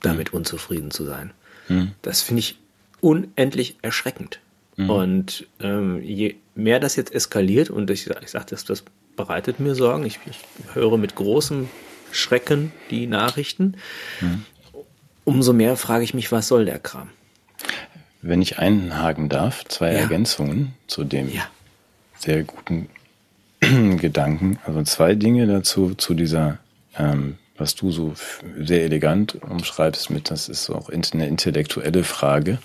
Speaker 2: damit unzufrieden zu sein. Mhm. Das finde ich unendlich erschreckend. Mhm. Und ähm, je mehr das jetzt eskaliert, und ich, ich sage, das, das bereitet mir Sorgen, ich, ich höre mit großem Schrecken die Nachrichten, mhm umso mehr frage ich mich, was soll der Kram?
Speaker 1: Wenn ich einhaken darf, zwei ja. Ergänzungen zu dem ja. sehr guten *clears throat* Gedanken. Also zwei Dinge dazu, zu dieser, ähm, was du so sehr elegant umschreibst mit, das ist auch eine intellektuelle Frage.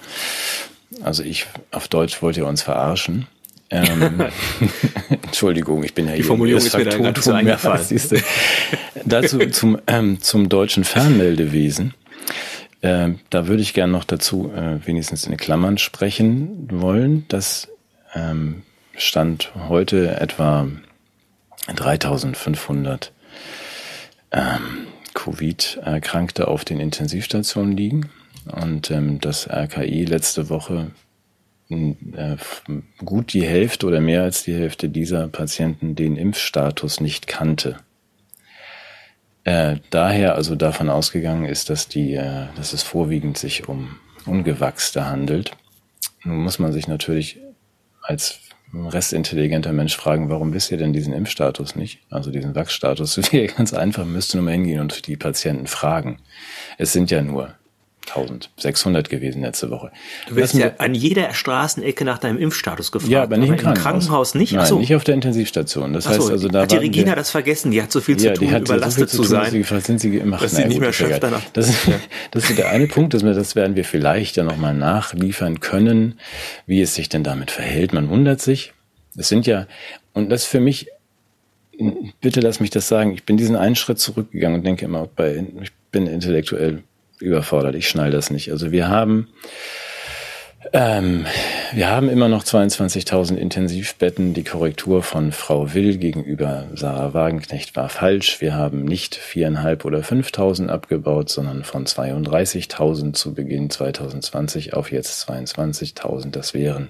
Speaker 1: Also ich, auf Deutsch wollt ihr uns verarschen. Ähm, *laughs* *laughs* Entschuldigung, ich bin ja
Speaker 2: Die hier. Die Formulierung ist mir da so eingefallen.
Speaker 1: Dazu zum, ähm, zum deutschen Fernmeldewesen. Äh, da würde ich gerne noch dazu äh, wenigstens in Klammern sprechen wollen. Das ähm, stand heute etwa 3500 ähm, Covid-Erkrankte auf den Intensivstationen liegen und ähm, das RKI letzte Woche äh, gut die Hälfte oder mehr als die Hälfte dieser Patienten den Impfstatus nicht kannte. Äh, daher also davon ausgegangen ist, dass die, äh, dass es vorwiegend sich um Ungewachste handelt. Nun muss man sich natürlich als restintelligenter Mensch fragen, warum wisst ihr denn diesen Impfstatus nicht? Also diesen Wachsstatus. *laughs* Ganz einfach, müsste nur mal hingehen und die Patienten fragen. Es sind ja nur 1600 gewesen letzte Woche.
Speaker 2: Du wirst ja an jeder Straßenecke nach deinem Impfstatus gefragt.
Speaker 1: Ja, aber nicht
Speaker 2: im Krankenhaus. Krankenhaus nicht?
Speaker 1: Nein, so. nicht auf der Intensivstation. Das heißt also, da
Speaker 2: hat die Regina wir, das vergessen? Die hat so viel zu ja, tun, überlastet so zu, tun, sein.
Speaker 1: Dass sind sie gemacht.
Speaker 2: Dass sie nicht mehr schafft danach.
Speaker 1: Das ist, *laughs* das ist der eine Punkt, dass wir, das werden wir vielleicht ja nochmal nachliefern können, wie es sich denn damit verhält. Man wundert sich. Es sind ja, und das für mich, bitte lass mich das sagen, ich bin diesen einen Schritt zurückgegangen und denke immer, bei, ich bin intellektuell überfordert. Ich schnall das nicht. Also wir haben ähm, wir haben immer noch 22.000 Intensivbetten. Die Korrektur von Frau Will gegenüber Sarah Wagenknecht war falsch. Wir haben nicht viereinhalb oder 5.000 abgebaut, sondern von 32.000 zu Beginn 2020 auf jetzt 22.000. Das wären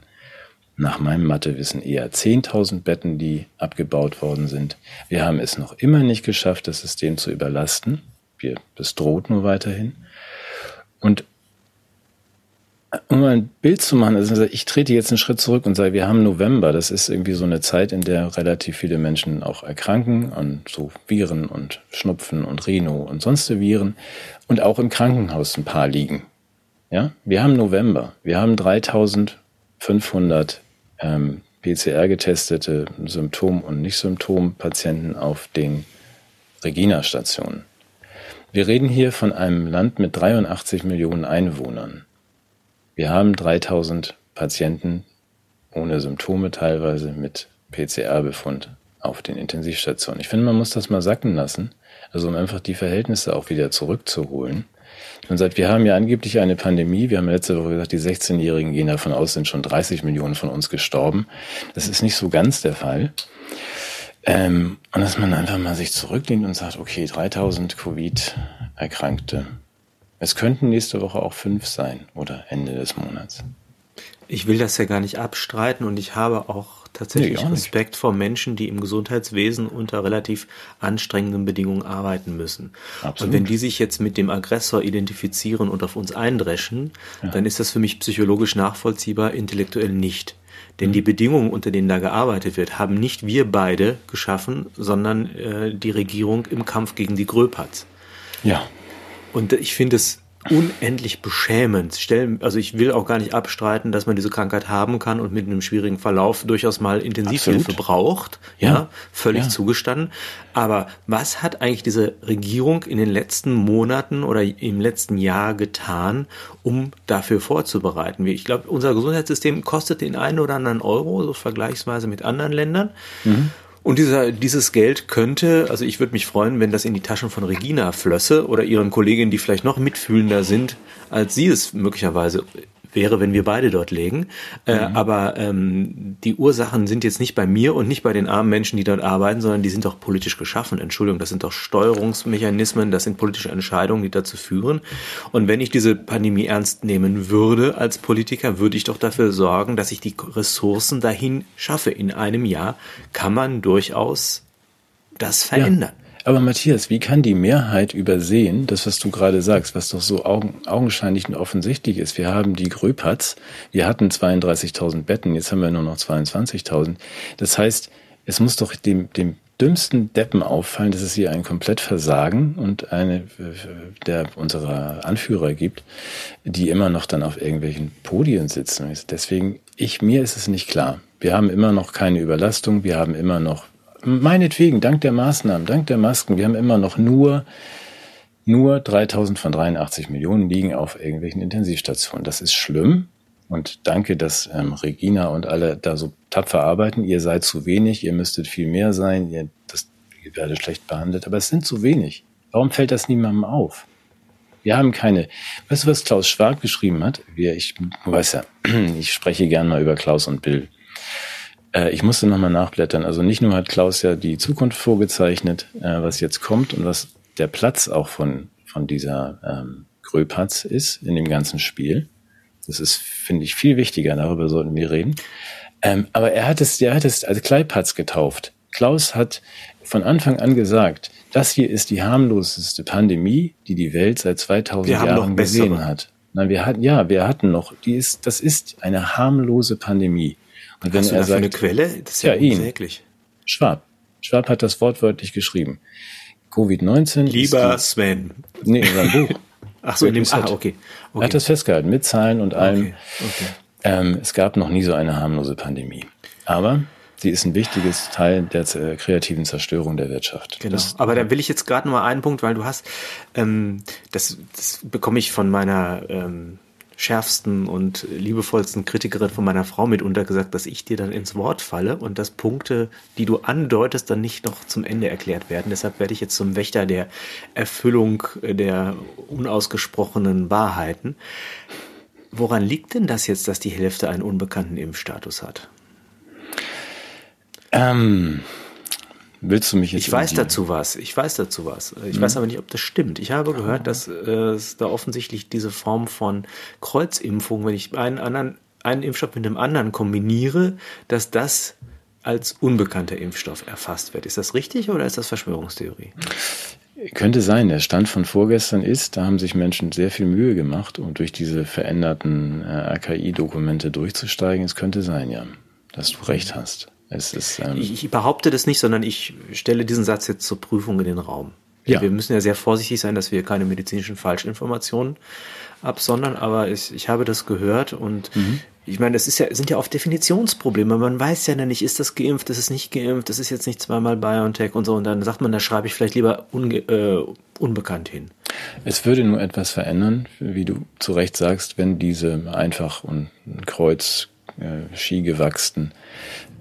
Speaker 1: nach meinem Mathewissen eher 10.000 Betten, die abgebaut worden sind. Wir haben es noch immer nicht geschafft, das System zu überlasten. Wir, das droht nur weiterhin. Und um mal ein Bild zu machen, also ich trete jetzt einen Schritt zurück und sage, wir haben November. Das ist irgendwie so eine Zeit, in der relativ viele Menschen auch erkranken an so Viren und Schnupfen und Rhino und sonst Viren und auch im Krankenhaus ein paar liegen. Ja, wir haben November. Wir haben 3500 ähm, PCR getestete Symptom- und Nicht-Symptom-Patienten auf den Regina-Stationen. Wir reden hier von einem Land mit 83 Millionen Einwohnern. Wir haben 3000 Patienten ohne Symptome teilweise mit PCR-Befund auf den Intensivstationen. Ich finde, man muss das mal sacken lassen, also um einfach die Verhältnisse auch wieder zurückzuholen. Man sagt, wir haben ja angeblich eine Pandemie. Wir haben letzte Woche gesagt, die 16-Jährigen gehen davon aus, sind schon 30 Millionen von uns gestorben. Das ist nicht so ganz der Fall. Ähm, und dass man einfach mal sich zurücklehnt und sagt, okay, 3000 Covid-Erkrankte. Es könnten nächste Woche auch fünf sein oder Ende des Monats.
Speaker 2: Ich will das ja gar nicht abstreiten und ich habe auch tatsächlich nee, auch Respekt vor Menschen, die im Gesundheitswesen unter relativ anstrengenden Bedingungen arbeiten müssen. Absolut. Und wenn die sich jetzt mit dem Aggressor identifizieren und auf uns eindreschen, ja. dann ist das für mich psychologisch nachvollziehbar, intellektuell nicht. Denn die Bedingungen, unter denen da gearbeitet wird, haben nicht wir beide geschaffen, sondern äh, die Regierung im Kampf gegen die Gröpatz.
Speaker 1: Ja.
Speaker 2: Und ich finde es unendlich beschämend. Stellen, also ich will auch gar nicht abstreiten, dass man diese Krankheit haben kann und mit einem schwierigen Verlauf durchaus mal Intensivhilfe Absolut. braucht. Ja, ja völlig ja. zugestanden. Aber was hat eigentlich diese Regierung in den letzten Monaten oder im letzten Jahr getan, um dafür vorzubereiten? Ich glaube, unser Gesundheitssystem kostet den einen oder anderen Euro, so vergleichsweise mit anderen Ländern. Mhm. Und dieser, dieses Geld könnte, also ich würde mich freuen, wenn das in die Taschen von Regina flösse oder ihren Kolleginnen, die vielleicht noch mitfühlender sind, als sie es möglicherweise wäre, wenn wir beide dort legen. Äh, mhm. aber ähm, die Ursachen sind jetzt nicht bei mir und nicht bei den armen Menschen, die dort arbeiten, sondern die sind doch politisch geschaffen. Entschuldigung, das sind doch Steuerungsmechanismen, das sind politische Entscheidungen, die dazu führen. Und wenn ich diese Pandemie ernst nehmen würde als Politiker, würde ich doch dafür sorgen, dass ich die Ressourcen dahin schaffe. In einem Jahr kann man durchaus das verändern. Ja.
Speaker 1: Aber Matthias, wie kann die Mehrheit übersehen, das, was du gerade sagst, was doch so augen, augenscheinlich und offensichtlich ist? Wir haben die Gröpatz, wir hatten 32.000 Betten, jetzt haben wir nur noch 22.000. Das heißt, es muss doch dem, dem dümmsten Deppen auffallen, dass es hier ein Komplettversagen und eine der unserer Anführer gibt, die immer noch dann auf irgendwelchen Podien sitzen. Deswegen, ich, mir ist es nicht klar. Wir haben immer noch keine Überlastung, wir haben immer noch meinetwegen, dank der Maßnahmen, dank der Masken, wir haben immer noch nur, nur 3000 von 83 Millionen liegen auf irgendwelchen Intensivstationen. Das ist schlimm. Und danke, dass ähm, Regina und alle da so tapfer arbeiten. Ihr seid zu wenig, ihr müsstet viel mehr sein, ihr, das, ihr werdet schlecht behandelt, aber es sind zu wenig. Warum fällt das niemandem auf? Wir haben keine. Weißt du, was Klaus Schwab geschrieben hat? Wir, ich weiß ja, *clears throat* ich spreche gern mal über Klaus und Bill. Äh, ich musste nochmal nachblättern. Also nicht nur hat Klaus ja die Zukunft vorgezeichnet, äh, was jetzt kommt und was der Platz auch von, von dieser ähm, Gröpatz ist in dem ganzen Spiel. Das ist, finde ich, viel wichtiger. Darüber sollten wir reden. Ähm, aber er hat es, er hat es als Kleipatz getauft. Klaus hat von Anfang an gesagt, das hier ist die harmloseste Pandemie, die die Welt seit 2000 Jahren gesehen hat. Nein, wir hatten, ja, wir hatten noch, die ist, das ist eine harmlose Pandemie.
Speaker 2: Und wenn Hast er sagt, eine Quelle?
Speaker 1: Das ist ja, ja unsäglich. Schwab. Schwab hat das wortwörtlich geschrieben. Covid-19.
Speaker 2: Lieber die, Sven.
Speaker 1: Nee, in seinem Buch. *laughs*
Speaker 2: Ach so, in dem, ah, okay. okay.
Speaker 1: Er hat das festgehalten, mit Zahlen und allem. Okay. Okay. Ähm, es gab noch nie so eine harmlose Pandemie. Aber sie ist ein wichtiges Teil der äh, kreativen Zerstörung der Wirtschaft.
Speaker 2: Genau. Das, Aber da will ich jetzt gerade noch mal einen Punkt, weil du hast, ähm, das, das bekomme ich von meiner ähm, schärfsten und liebevollsten Kritikerin von meiner Frau mitunter gesagt, dass ich dir dann ins Wort falle und dass Punkte, die du andeutest, dann nicht noch zum Ende erklärt werden. Deshalb werde ich jetzt zum Wächter der Erfüllung der unausgesprochenen Wahrheiten. Woran liegt denn das jetzt, dass die Hälfte einen unbekannten Impfstatus hat?
Speaker 1: Ähm, Willst du mich
Speaker 2: jetzt? Ich weiß dazu was. Ich weiß dazu was. Ich hm. weiß aber nicht, ob das stimmt. Ich habe gehört, dass äh, es da offensichtlich diese Form von Kreuzimpfung, wenn ich einen anderen, einen Impfstoff mit einem anderen kombiniere, dass das als unbekannter Impfstoff erfasst wird. Ist das richtig oder ist das Verschwörungstheorie?
Speaker 1: könnte sein. Der Stand von vorgestern ist, da haben sich Menschen sehr viel Mühe gemacht, um durch diese veränderten äh, RKI-Dokumente durchzusteigen. Es könnte sein, ja, dass du recht hast. Ist,
Speaker 2: ähm ich, behaupte das nicht, sondern ich stelle diesen Satz jetzt zur Prüfung in den Raum. Ja. Wir müssen ja sehr vorsichtig sein, dass wir keine medizinischen Falschinformationen absondern, aber ich, ich habe das gehört und mhm. ich meine, das ist ja, sind ja oft Definitionsprobleme. Man weiß ja nicht, ist das geimpft, ist es nicht geimpft, das ist jetzt nicht zweimal BioNTech und so und dann sagt man, da schreibe ich vielleicht lieber unge, äh, unbekannt hin.
Speaker 1: Es würde nur etwas verändern, wie du zu Recht sagst, wenn diese einfach und kreuz äh, Ski gewachsten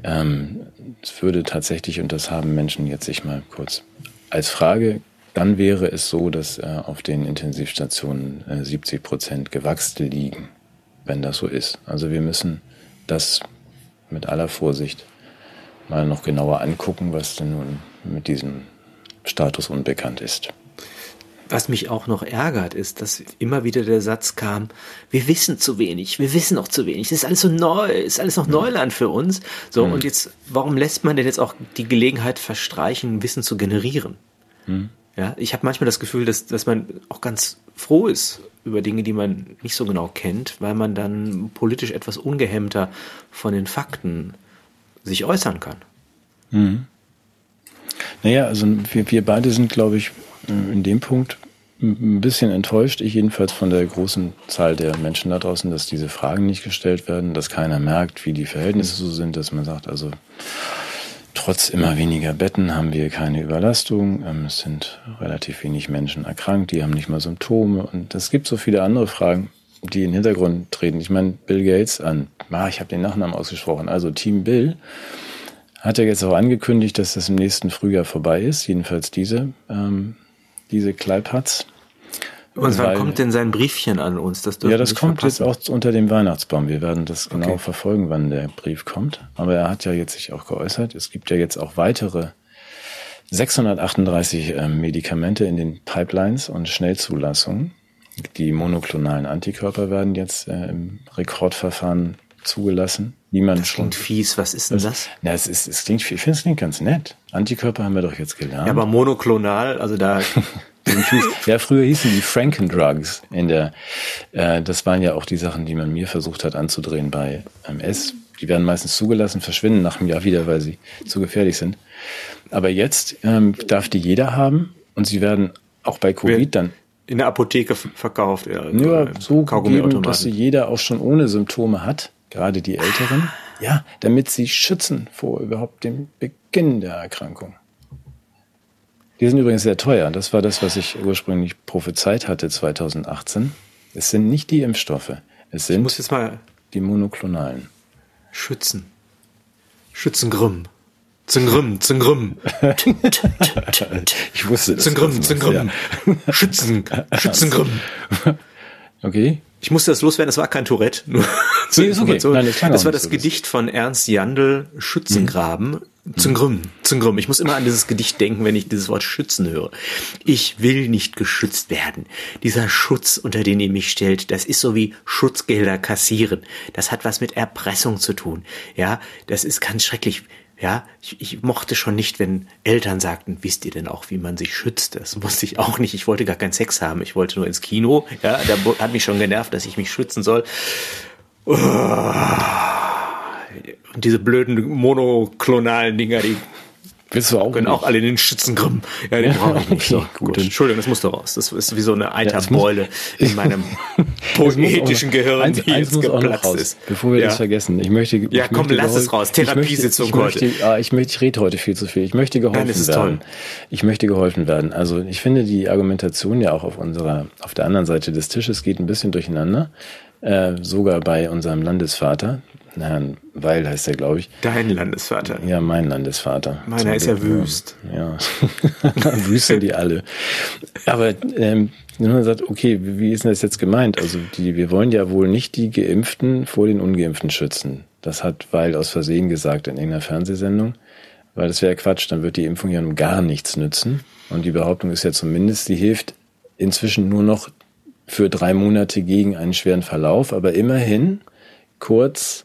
Speaker 1: ähm, es würde tatsächlich, und das haben Menschen jetzt sich mal kurz als Frage dann wäre es so, dass äh, auf den Intensivstationen äh, 70 Prozent Gewachste liegen, wenn das so ist. Also wir müssen das mit aller Vorsicht mal noch genauer angucken, was denn nun mit diesem Status unbekannt ist.
Speaker 2: Was mich auch noch ärgert, ist, dass immer wieder der Satz kam, wir wissen zu wenig, wir wissen noch zu wenig, das ist alles so neu, ist alles noch Neuland für uns. So, mhm. und jetzt, warum lässt man denn jetzt auch die Gelegenheit verstreichen, Wissen zu generieren? Mhm. Ja, ich habe manchmal das Gefühl, dass, dass man auch ganz froh ist über Dinge, die man nicht so genau kennt, weil man dann politisch etwas ungehemmter von den Fakten sich äußern kann. Mhm.
Speaker 1: Naja, also wir, wir beide sind, glaube ich, in dem Punkt ein bisschen enttäuscht, ich jedenfalls von der großen Zahl der Menschen da draußen, dass diese Fragen nicht gestellt werden, dass keiner merkt, wie die Verhältnisse so sind, dass man sagt, also Trotz immer weniger Betten haben wir keine Überlastung. Ähm, es sind relativ wenig Menschen erkrankt, die haben nicht mal Symptome. Und es gibt so viele andere Fragen, die in den Hintergrund treten. Ich meine, Bill Gates an, ah, ich habe den Nachnamen ausgesprochen, also Team Bill, hat ja jetzt auch angekündigt, dass das im nächsten Frühjahr vorbei ist. Jedenfalls diese, ähm, diese Kleipatz.
Speaker 2: Und wann kommt denn sein Briefchen an uns?
Speaker 1: Das ja, das kommt verpassen. jetzt auch unter dem Weihnachtsbaum. Wir werden das genau okay. verfolgen, wann der Brief kommt. Aber er hat ja jetzt sich auch geäußert. Es gibt ja jetzt auch weitere 638 äh, Medikamente in den Pipelines und Schnellzulassungen. Die monoklonalen Antikörper werden jetzt äh, im Rekordverfahren zugelassen.
Speaker 2: Niemand das klingt fies. Was ist denn das?
Speaker 1: Na, es ist, es klingt, ich finde es klingt ganz nett. Antikörper haben wir doch jetzt gelernt. Ja,
Speaker 2: aber monoklonal, also da *laughs*
Speaker 1: ja, früher hießen die Frankendrugs in der, äh, das waren ja auch die Sachen, die man mir versucht hat anzudrehen bei MS. Die werden meistens zugelassen, verschwinden nach einem Jahr wieder, weil sie zu gefährlich sind. Aber jetzt ähm, darf die jeder haben und sie werden auch bei Covid dann
Speaker 2: in der Apotheke verkauft.
Speaker 1: Ja, ja so gegeben, dass sie jeder auch schon ohne Symptome hat, gerade die Älteren. Ja, damit sie schützen vor überhaupt dem Beginn der Erkrankung. Die sind übrigens sehr teuer. Das war das, was ich ursprünglich prophezeit hatte 2018. Es sind nicht die Impfstoffe. Es sind die monoklonalen.
Speaker 2: Schützen. Schützengrimm. Zengrimm, Zengrimm. *laughs*
Speaker 1: ich wusste
Speaker 2: das. Zengrimm, Zengrimm. Schützen, Schützengrimm.
Speaker 1: Okay.
Speaker 2: Ich musste das loswerden, das war kein Tourette. Nur nee, ist okay. Nein, das, das war das so Gedicht von Ernst Jandl, Schützengraben. Mhm. Zungrüm, Zungrüm. Ich muss immer an dieses Gedicht denken, wenn ich dieses Wort schützen höre. Ich will nicht geschützt werden. Dieser Schutz, unter den ihr mich stellt, das ist so wie Schutzgelder kassieren. Das hat was mit Erpressung zu tun. Ja, das ist ganz schrecklich. Ja, ich, ich mochte schon nicht, wenn Eltern sagten, wisst ihr denn auch, wie man sich schützt? Das wusste ich auch nicht. Ich wollte gar keinen Sex haben. Ich wollte nur ins Kino. Ja, da hat mich schon genervt, dass ich mich schützen soll. Und diese blöden monoklonalen Dinger, die
Speaker 1: Willst du auch
Speaker 2: können auch alle in den Schützengrimm. Ja, den brauche ich nicht. So, gut. Entschuldigung, das muss doch raus. Das ist wie so eine Eiterbeule ja, in *laughs* meinem poetischen Gehirn,
Speaker 1: eins, die eins jetzt geplatzt ist. Bevor wir ja. das vergessen. Ich möchte.
Speaker 2: Ja,
Speaker 1: ich
Speaker 2: komm,
Speaker 1: möchte
Speaker 2: lass es raus. Therapiesitzung heute.
Speaker 1: Möchte, ah, ich möchte, ich rede heute viel zu viel. Ich möchte geholfen Nein, werden. Toll. Ich möchte geholfen werden. Also ich finde die Argumentation ja auch auf unserer, auf der anderen Seite des Tisches geht ein bisschen durcheinander. Äh, sogar bei unserem Landesvater, Herrn Weil heißt er, glaube ich.
Speaker 2: Dein Landesvater.
Speaker 1: Ja, mein Landesvater.
Speaker 2: Meiner ist ja wüst.
Speaker 1: Ja, *laughs* wüst sind die alle. Aber ähm, wenn man sagt, okay, wie ist denn das jetzt gemeint? Also die, wir wollen ja wohl nicht die Geimpften vor den Ungeimpften schützen. Das hat Weil aus Versehen gesagt in irgendeiner Fernsehsendung. Weil das wäre Quatsch, dann wird die Impfung ja nun gar nichts nützen. Und die Behauptung ist ja zumindest, die hilft inzwischen nur noch für drei Monate gegen einen schweren Verlauf, aber immerhin kurz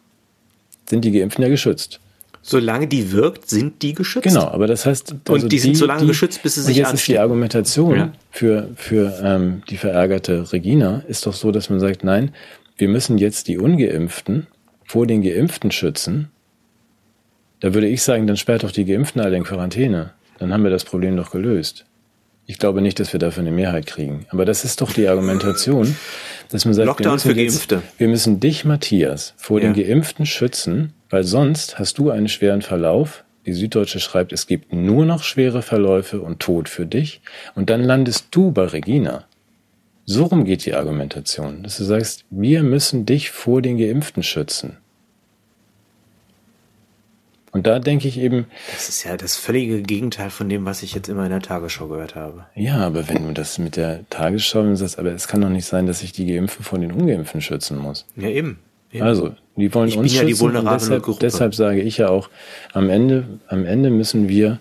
Speaker 1: sind die Geimpften ja geschützt.
Speaker 2: Solange die wirkt, sind die geschützt.
Speaker 1: Genau, aber das heißt.
Speaker 2: Also und die, die sind so lange die, geschützt, bis sie sich
Speaker 1: und jetzt ist die Argumentation ja. für, für ähm, die verärgerte Regina ist doch so, dass man sagt, nein, wir müssen jetzt die Ungeimpften vor den Geimpften schützen. Da würde ich sagen, dann sperrt doch die Geimpften alle in Quarantäne. Dann haben wir das Problem doch gelöst. Ich glaube nicht, dass wir dafür eine Mehrheit kriegen. Aber das ist doch die Argumentation, dass man sagt,
Speaker 2: Lockdown für Geimpfte.
Speaker 1: Jetzt, wir müssen dich, Matthias, vor ja. den Geimpften schützen, weil sonst hast du einen schweren Verlauf. Die Süddeutsche schreibt, es gibt nur noch schwere Verläufe und Tod für dich. Und dann landest du bei Regina. So rum geht die Argumentation, dass du sagst, wir müssen dich vor den Geimpften schützen. Und da denke ich eben.
Speaker 2: Das ist ja das völlige Gegenteil von dem, was ich jetzt immer in der Tagesschau gehört habe.
Speaker 1: Ja, aber wenn du das mit der Tagesschau sagst, aber es kann doch nicht sein, dass ich die Geimpften vor den Ungeimpften schützen muss.
Speaker 2: Ja, eben.
Speaker 1: eben. Also, die wollen
Speaker 2: ich
Speaker 1: uns
Speaker 2: bin
Speaker 1: schützen.
Speaker 2: Ja die vulnerable
Speaker 1: deshalb,
Speaker 2: Gruppe.
Speaker 1: deshalb sage ich ja auch, am Ende, am Ende müssen wir,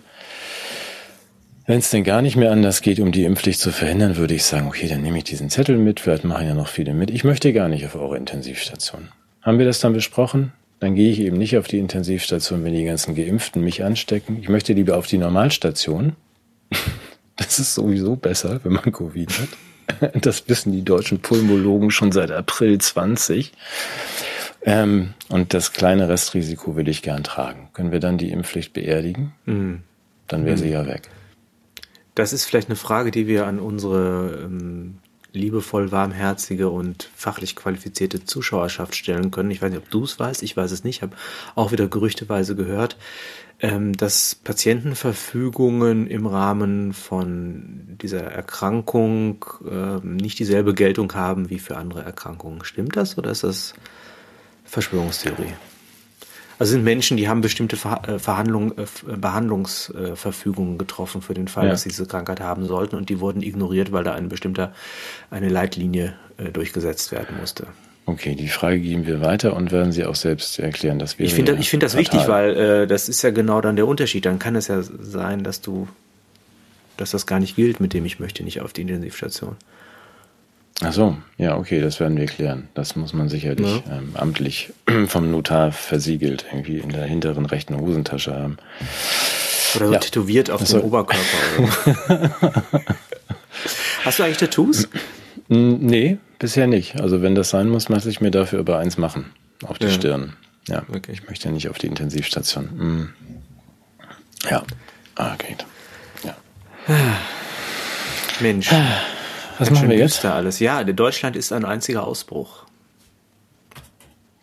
Speaker 1: wenn es denn gar nicht mehr anders geht, um die Impfpflicht zu verhindern, würde ich sagen, okay, dann nehme ich diesen Zettel mit, vielleicht machen ja noch viele mit. Ich möchte gar nicht auf eure Intensivstation. Haben wir das dann besprochen? Dann gehe ich eben nicht auf die Intensivstation, wenn die ganzen Geimpften mich anstecken. Ich möchte lieber auf die Normalstation. *laughs* Das ist sowieso besser, wenn man Covid hat. *laughs* Das wissen die deutschen Pulmologen schon seit April 20. Ähm, und das kleine Restrisiko will ich gern tragen. Können wir dann die Impfpflicht beerdigen? Mhm. Dann wäre sie mhm. ja weg.
Speaker 2: Das ist vielleicht eine Frage, die wir an unsere ähm, liebevoll, warmherzige und fachlich qualifizierte Zuschauerschaft stellen können. Ich weiß nicht, ob du es weißt, ich weiß es nicht, habe auch wieder gerüchteweise gehört, ähm, dass Patientenverfügungen im Rahmen von dieser Erkrankung ähm, nicht dieselbe Geltung haben wie für andere Erkrankungen. Stimmt das oder ist das Verschwörungstheorie? Also sind Menschen, die haben bestimmte äh, Verhandlung, äh, Behandlungsverfügungen getroffen für den Fall, ja. dass sie diese Krankheit haben sollten und die wurden ignoriert, weil da ein bestimmter, eine Leitlinie äh, durchgesetzt werden musste.
Speaker 1: Okay, die Frage geben wir weiter und werden Sie auch selbst erklären, dass wir.
Speaker 2: Ich finde, ich finde das fatal. wichtig, weil äh, das ist ja genau dann der Unterschied. Dann kann es ja sein, dass du, dass das gar nicht gilt, mit dem ich möchte nicht auf die Intensivstation.
Speaker 1: Ach so, ja, okay, das werden wir klären. Das muss man sicherlich ja. ähm, amtlich *clears throat* vom Notar versiegelt irgendwie in der hinteren rechten Hosentasche haben.
Speaker 2: Oder so ja. tätowiert auf dem Oberkörper. *laughs* Hast du eigentlich Tattoos?
Speaker 1: Nee, bisher nicht. Also wenn das sein muss, muss ich mir dafür über eins machen. Auf die ja. Stirn. Ja, okay. ich möchte nicht auf die Intensivstation. Hm. Ja, ah, geht. Ja.
Speaker 2: Mensch. *sighs*
Speaker 1: Was machen wir jetzt?
Speaker 2: alles. Ja, Deutschland ist ein einziger Ausbruch.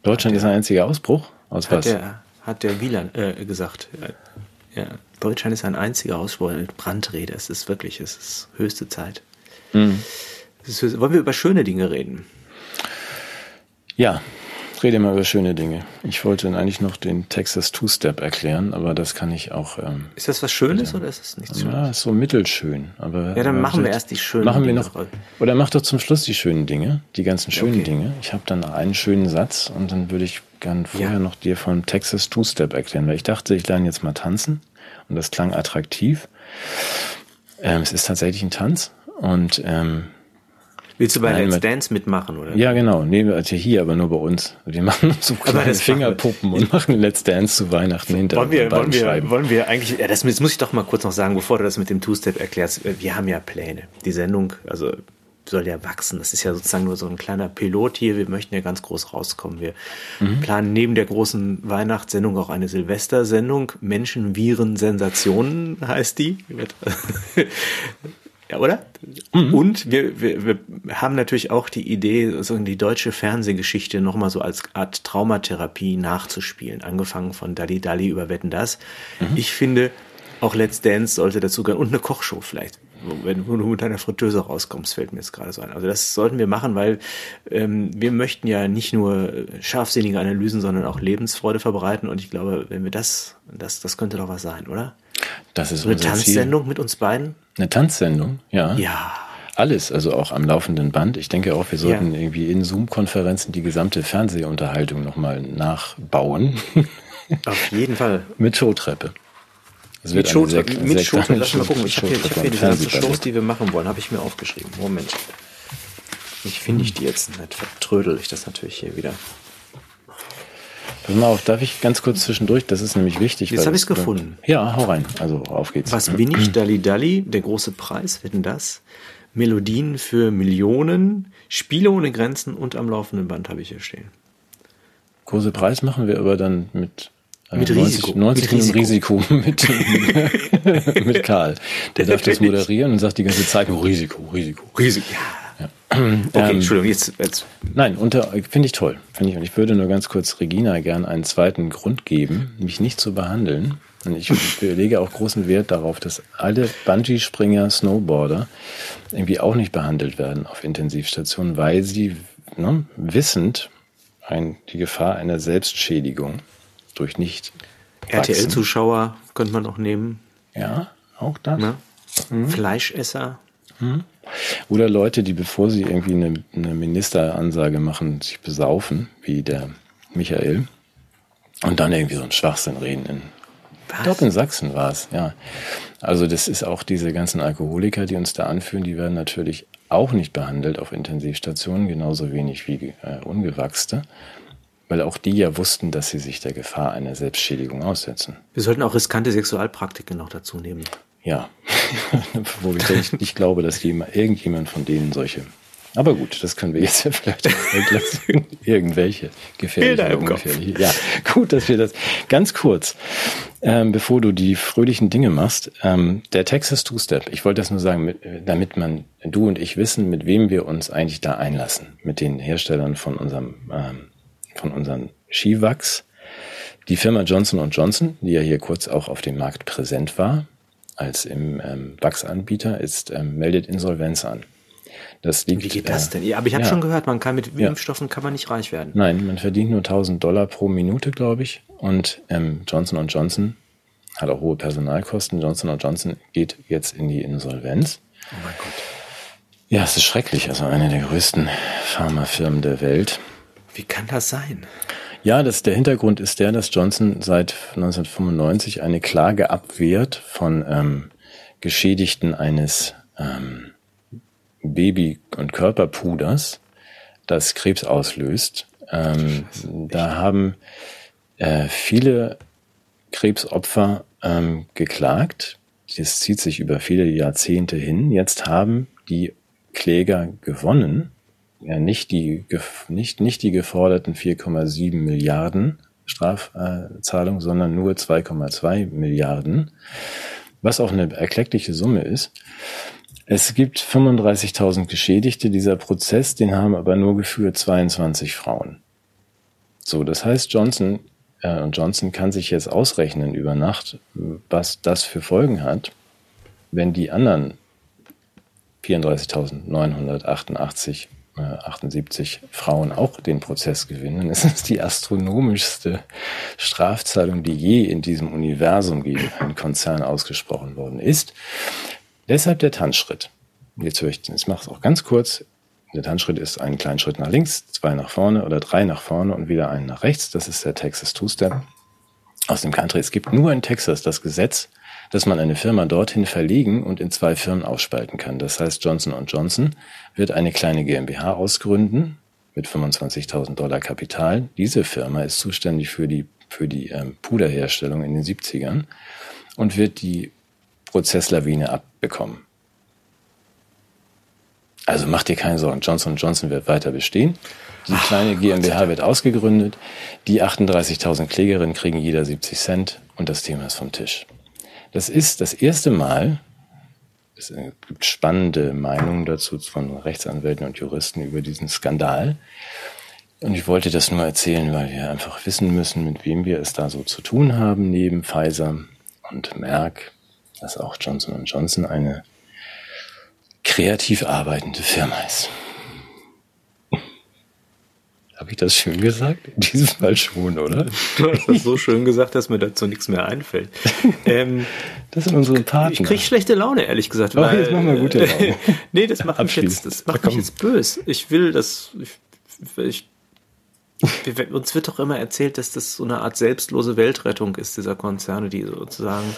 Speaker 1: Deutschland ist ein einziger Ausbruch? Aus
Speaker 2: hat
Speaker 1: was?
Speaker 2: Der, hat der Wieland äh, gesagt. Ja, Deutschland ist ein einziger Ausbruch. Brandrede. Es ist wirklich, es ist höchste Zeit. Mhm. Ist, wollen wir über schöne Dinge reden?
Speaker 1: Ja, rede mal über schöne Dinge. Ich wollte eigentlich noch den Texas Two-Step erklären, aber das kann ich auch. Ähm,
Speaker 2: ist das was Schönes oder ist es nichts
Speaker 1: Schönes? Ja, ist so mittelschön. Aber,
Speaker 2: ja, dann machen wir erst die schönen
Speaker 1: machen Dinge. Machen wir noch. Oder mach doch zum Schluss die schönen Dinge, die ganzen schönen okay. Dinge. Ich habe dann einen schönen Satz und dann würde ich gern vorher ja. noch dir von Texas Two-Step erklären, weil ich dachte, ich lerne jetzt mal tanzen und das klang attraktiv. Ähm, es ist tatsächlich ein Tanz und ähm,
Speaker 2: Willst du bei Nein, Let's Dance mitmachen, oder?
Speaker 1: Ja, genau. Nee, also hier, aber nur bei uns. Wir machen so kleine Fingerpuppen und machen Let's Dance zu Weihnachten hinter
Speaker 2: wollen wir, wollen wir, wollen wir eigentlich, ja, das, das muss ich doch mal kurz noch sagen, bevor du das mit dem Two-Step erklärst. Wir haben ja Pläne. Die Sendung, also soll ja wachsen. Das ist ja sozusagen nur so ein kleiner Pilot hier. Wir möchten ja ganz groß rauskommen. Wir mhm. planen neben der großen Weihnachtssendung auch eine Silvestersendung. Menschen, Viren, Sensationen heißt die. Ja, oder? Mhm. Und wir, wir, wir haben natürlich auch die Idee, so die deutsche Fernsehgeschichte nochmal so als Art Traumatherapie nachzuspielen. Angefangen von Dalli Dalli über Wetten das. Mhm. Ich finde, auch Let's Dance sollte dazu gehören und eine Kochshow vielleicht. Wenn du mit deiner Fritteuse rauskommst, fällt mir jetzt gerade so ein. Also das sollten wir machen, weil ähm, wir möchten ja nicht nur scharfsinnige Analysen, sondern auch Lebensfreude verbreiten. Und ich glaube, wenn wir das, das, das könnte doch was sein, oder?
Speaker 1: Das ist
Speaker 2: so eine Tanzsendung Ziel. mit uns beiden?
Speaker 1: Eine Tanzsendung, ja.
Speaker 2: Ja.
Speaker 1: Alles, also auch am laufenden Band. Ich denke auch, wir sollten ja. irgendwie in Zoom-Konferenzen die gesamte Fernsehunterhaltung nochmal nachbauen. *laughs*
Speaker 2: Auf jeden Fall.
Speaker 1: mit Showtreppe.
Speaker 2: Das mit Showtreppe. Mit Showtreppe. Lass mal gucken. Ich habe hier, hab hier die ganzen Shows, die wir machen wollen, habe ich mir aufgeschrieben. Moment. Ich finde ich die jetzt nicht. Vertrödel ich das natürlich hier wieder.
Speaker 1: Pass mal auf, darf ich ganz kurz zwischendurch? Das ist nämlich wichtig.
Speaker 2: Jetzt habe ich es gefunden.
Speaker 1: Ja, hau rein. Also auf geht's.
Speaker 2: Was bin ich, Dalli Dalli? Der große Preis, wetten das? Melodien für Millionen, Spiele ohne Grenzen und am laufenden Band habe ich hier stehen.
Speaker 1: Große Preis machen wir aber dann mit
Speaker 2: mit 90, Risiko.
Speaker 1: 90 mit Risiko, Risiko *laughs* mit, mit Karl. Der darf das *laughs* moderieren und sagt die ganze Zeit nur Risiko, Risiko.
Speaker 2: Risiko, ja. Ja. *clears throat* Okay, ähm, Entschuldigung, jetzt, jetzt.
Speaker 1: Nein, finde ich toll. Finde ich, und ich würde nur ganz kurz Regina gern einen zweiten Grund geben, mich nicht zu behandeln. Und ich *laughs* lege auch großen Wert darauf, dass alle Bungee-Springer, Snowboarder irgendwie auch nicht behandelt werden auf Intensivstationen, weil sie ne, wissend ein, die Gefahr einer Selbstschädigung durch nicht.
Speaker 2: RTL-Zuschauer könnte man auch nehmen.
Speaker 1: Ja, auch das.
Speaker 2: Ne? Mhm. Fleischesser.
Speaker 1: Mhm. Oder Leute, die bevor sie irgendwie eine, eine Ministeransage machen, sich besaufen, wie der Michael, und dann irgendwie so einen Schwachsinn reden. In? Ich glaube, in Sachsen war es, ja. Also das ist auch diese ganzen Alkoholiker, die uns da anführen, die werden natürlich auch nicht behandelt auf Intensivstationen, genauso wenig wie äh, Ungewachste weil auch die ja wussten, dass sie sich der Gefahr einer Selbstschädigung aussetzen.
Speaker 2: Wir sollten auch riskante Sexualpraktiken noch dazu nehmen.
Speaker 1: Ja, *laughs* wo ich nicht glaube, dass jemand, irgendjemand von denen solche. Aber gut, das können wir jetzt ja vielleicht weglassen. *laughs* Irgendwelche gefährliche ungefährliche. Ja, gut, dass wir das ganz kurz, ähm, bevor du die fröhlichen Dinge machst. Ähm, der Texas Two-Step. Ich wollte das nur sagen, mit, damit man, du und ich wissen, mit wem wir uns eigentlich da einlassen. Mit den Herstellern von unserem ähm, von unseren Skiwachs. Die Firma Johnson Johnson, die ja hier kurz auch auf dem Markt präsent war, als im ähm, Wachsanbieter, ist, ähm, meldet Insolvenz an.
Speaker 2: Das liegt, Wie geht das äh, denn? Ja, aber ich habe ja. schon gehört, man kann mit. Impfstoffen kann man nicht reich werden.
Speaker 1: Nein, man verdient nur 1000 Dollar pro Minute, glaube ich. Und ähm, Johnson Johnson hat auch hohe Personalkosten. Johnson Johnson geht jetzt in die Insolvenz.
Speaker 2: Oh mein Gott.
Speaker 1: Ja, es ist schrecklich. Also eine der größten Pharmafirmen der Welt.
Speaker 2: Wie kann das sein?
Speaker 1: Ja, das, der Hintergrund ist der, dass Johnson seit 1995 eine Klage abwehrt von ähm, Geschädigten eines ähm, Baby- und Körperpuders, das Krebs auslöst. Ähm, da haben äh, viele Krebsopfer ähm, geklagt. Das zieht sich über viele Jahrzehnte hin. Jetzt haben die Kläger gewonnen ja nicht die, nicht, nicht die geforderten 4,7 Milliarden Strafzahlung, sondern nur 2,2 Milliarden, was auch eine erkleckliche Summe ist. Es gibt 35.000 Geschädigte. Dieser Prozess, den haben aber nur geführt 22 Frauen. So, das heißt, Johnson äh, Johnson kann sich jetzt ausrechnen über Nacht, was das für Folgen hat, wenn die anderen 34.988 78 Frauen auch den Prozess gewinnen, ist es die astronomischste Strafzahlung, die je in diesem Universum gegen einen Konzern ausgesprochen worden ist. Deshalb der Tanzschritt. Jetzt höre ich, jetzt mache ich es auch ganz kurz. Der Tanzschritt ist ein kleiner Schritt nach links, zwei nach vorne oder drei nach vorne und wieder einen nach rechts. Das ist der Texas Two-Step. Aus dem Country. Es gibt nur in Texas das Gesetz, dass man eine Firma dorthin verlegen und in zwei Firmen aufspalten kann. Das heißt, Johnson Johnson wird eine kleine GmbH ausgründen mit 25.000 Dollar Kapital. Diese Firma ist zuständig für die, für die ähm, Puderherstellung in den 70ern und wird die Prozesslawine abbekommen. Also macht dir keine Sorgen, Johnson Johnson wird weiter bestehen. Die kleine GmbH wird ausgegründet. Die 38.000 Klägerinnen kriegen jeder 70 Cent und das Thema ist vom Tisch. Das ist das erste Mal, es gibt spannende Meinungen dazu von Rechtsanwälten und Juristen über diesen Skandal. Und ich wollte das nur erzählen, weil wir einfach wissen müssen, mit wem wir es da so zu tun haben, neben Pfizer und Merck, dass auch Johnson Johnson eine kreativ arbeitende Firma ist. Habe ich das schön gesagt? In diesem Fall schon, oder?
Speaker 2: Du hast das so schön gesagt, dass mir dazu nichts mehr einfällt. *laughs*
Speaker 1: Ähm, das sind unsere Partner.
Speaker 2: Ich kriege schlechte Laune, ehrlich gesagt.
Speaker 1: Oh, weil, jetzt machen wir gute Laune. *laughs*
Speaker 2: nee, das macht mich jetzt, das macht mich jetzt böse. Ich will, dass ich, ich, uns wird doch immer erzählt, dass das so eine Art selbstlose Weltrettung ist, dieser Konzerne, die sozusagen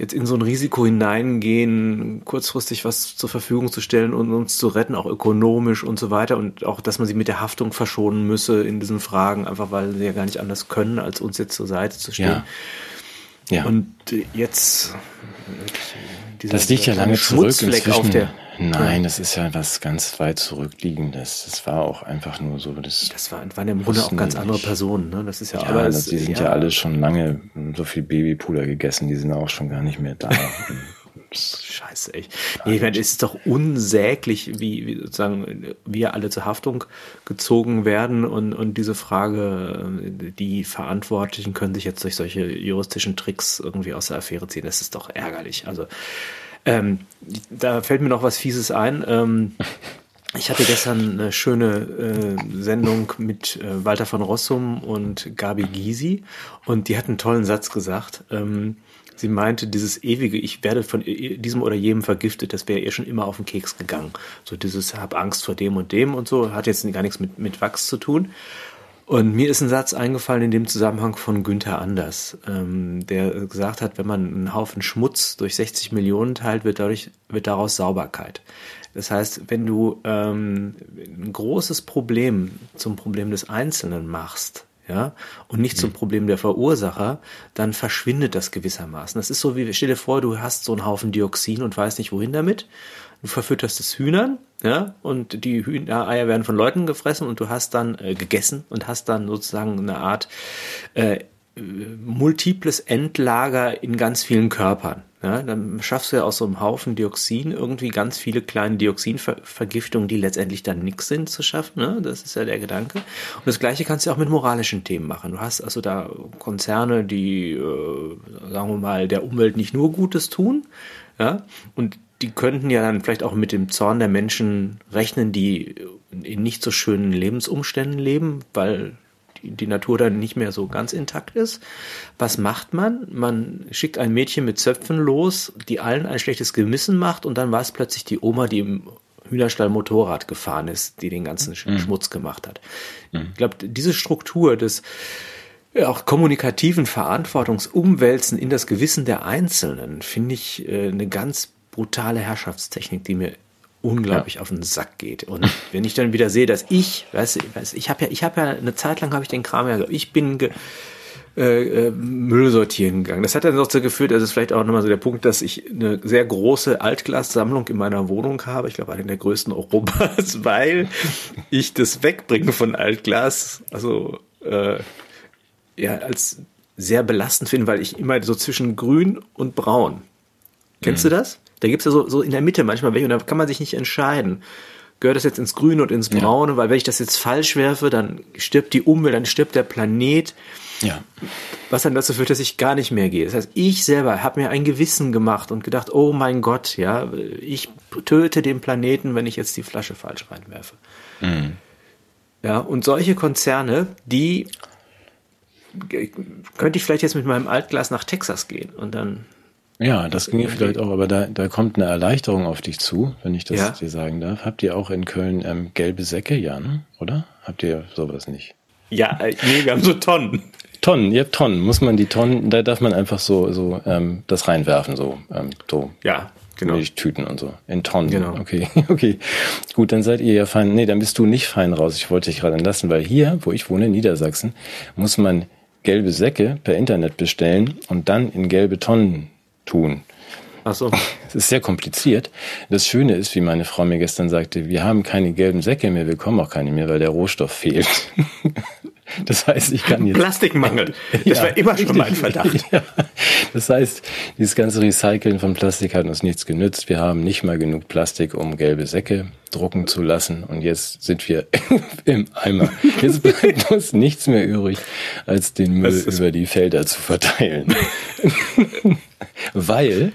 Speaker 2: jetzt in so ein Risiko hineingehen, kurzfristig was zur Verfügung zu stellen und uns zu retten, auch ökonomisch und so weiter und auch, dass man sie mit der Haftung verschonen müsse in diesen Fragen, einfach weil sie ja gar nicht anders können, als uns jetzt zur Seite zu stehen. Ja. Ja. Und jetzt
Speaker 1: dieser, das liegt ja lange zurück inzwischen. Der, Nein, das ist ja was ganz weit zurückliegendes. Das war auch einfach nur so.
Speaker 2: Das, das war, waren ja im Grunde auch ganz andere Personen. Ne? Das ist ja,
Speaker 1: ja alles. Die sind ja, ja alle schon lange so viel Babypuder gegessen. Die sind auch schon gar nicht mehr da. *laughs*
Speaker 2: Scheiße, echt. Nee, ich meine, es ist doch unsäglich, wie, wie sozusagen wir alle zur Haftung gezogen werden und, und diese Frage, die Verantwortlichen können sich jetzt durch solche juristischen Tricks irgendwie aus der Affäre ziehen. Das ist doch ärgerlich. Also ähm, da fällt mir noch was Fieses ein. Ähm, ich hatte gestern eine schöne äh, Sendung mit äh, Walter von Rossum und Gabi Gysi und die hat einen tollen Satz gesagt. Ähm, sie meinte, dieses ewige, ich werde von diesem oder jedem vergiftet, das wäre ihr schon immer auf den Keks gegangen. So dieses, hab Angst vor dem und dem und so, hat jetzt gar nichts mit, mit Wachs zu tun. Und mir ist ein Satz eingefallen in dem Zusammenhang von Günther Anders, ähm, der gesagt hat, wenn man einen Haufen Schmutz durch 60 Millionen teilt, wird, dadurch, wird daraus Sauberkeit. Das heißt, wenn du ähm, ein großes Problem zum Problem des Einzelnen machst, ja, und nicht zum mhm. Problem der Verursacher, dann verschwindet das gewissermaßen. Das ist so wie, stell dir vor, du hast so einen Haufen Dioxin und weißt nicht wohin damit du verfütterst es Hühnern, ja, und die Hühnereier werden von Leuten gefressen und du hast dann äh, gegessen und hast dann sozusagen eine Art äh, multiples Endlager in ganz vielen Körpern. Ja, dann schaffst du ja aus so einem Haufen Dioxin irgendwie ganz viele kleine Dioxinvergiftungen, die letztendlich dann nix sind zu schaffen. Ne? Das ist ja der Gedanke. Und das Gleiche kannst du auch mit moralischen Themen machen. Du hast also da Konzerne, die, äh, sagen wir mal, der Umwelt nicht nur Gutes tun, ja, und die könnten ja dann vielleicht auch mit dem Zorn der Menschen rechnen, die in nicht so schönen Lebensumständen leben, weil die, Natur dann nicht mehr so ganz intakt ist. Was macht man? Man schickt ein Mädchen mit Zöpfen los, die allen ein schlechtes Gewissen macht und dann war es plötzlich die Oma, die im Hühnerstall Motorrad gefahren ist, die den ganzen mhm. Schmutz gemacht hat. Mhm. Ich glaube, diese Struktur des auch kommunikativen Verantwortungsumwälzen in das Gewissen der Einzelnen finde ich äh, eine ganz brutale Herrschaftstechnik, die mir unglaublich ja. auf den Sack geht. Und *laughs* wenn ich dann wieder sehe, dass ich, weißt du, weißt, ich habe ja, ich habe ja eine Zeit lang habe ich den Kram ja, ich bin ge, äh, äh, Müll sortieren gegangen. Das hat dann dazu geführt, das ist vielleicht auch nochmal so der Punkt, dass ich eine sehr große Altglassammlung in meiner Wohnung habe. Ich glaube, eine der größten Europas, *laughs* weil ich das Wegbringen von Altglas, also äh, ja, als sehr belastend finde, weil ich immer so zwischen grün und braun. Kennst mhm. du das? Da gibt's ja so, so in der Mitte manchmal welche und da kann man sich nicht entscheiden. Gehört das jetzt ins Grüne und ins Braune? Ja. Weil wenn ich das jetzt falsch werfe, dann stirbt die Umwelt, dann stirbt der Planet. Ja. Was dann dazu führt, dass ich gar nicht mehr gehe. Das heißt, ich selber habe mir ein Gewissen gemacht und gedacht, oh mein Gott, ja, ich töte den Planeten, wenn ich jetzt die Flasche falsch reinwerfe. Mhm. Ja, und solche Konzerne, die könnte ich vielleicht jetzt mit meinem Altglas nach Texas gehen und dann
Speaker 1: ja, das ginge vielleicht auch, aber da, da kommt eine Erleichterung auf dich zu, wenn ich das ja. dir sagen darf. Habt ihr auch in Köln ähm, gelbe Säcke, ja, ne? oder? Habt ihr sowas nicht?
Speaker 2: Ja, äh, nee, wir haben so Tonnen.
Speaker 1: Tonnen, ihr habt Tonnen. Muss man die Tonnen, da darf man einfach so, so ähm, das reinwerfen, so, ähm, so.
Speaker 2: Ja, genau.
Speaker 1: Tüten und so. In Tonnen. Genau. Okay, *laughs* okay. Gut, dann seid ihr ja fein. Nee, dann bist du nicht fein raus. Ich wollte dich gerade entlassen, weil hier, wo ich wohne, in Niedersachsen, muss man gelbe Säcke per Internet bestellen und dann in gelbe Tonnen tun. Ach so. Es ist sehr kompliziert. Das Schöne ist, wie meine Frau mir gestern sagte, wir haben keine gelben Säcke mehr, wir kommen auch keine mehr, weil der Rohstoff fehlt. *laughs* *laughs* Das heißt, ich kann jetzt.
Speaker 2: Plastikmangel. *laughs* Das ja, war immer schon mein Verdacht. *laughs* Ja.
Speaker 1: Das heißt, dieses ganze Recyceln von Plastik hat uns nichts genützt. Wir haben nicht mal genug Plastik, um gelbe Säcke drucken zu lassen. Und jetzt sind wir im Eimer. Jetzt bleibt uns nichts mehr übrig, als den Müll über die Felder zu verteilen weil,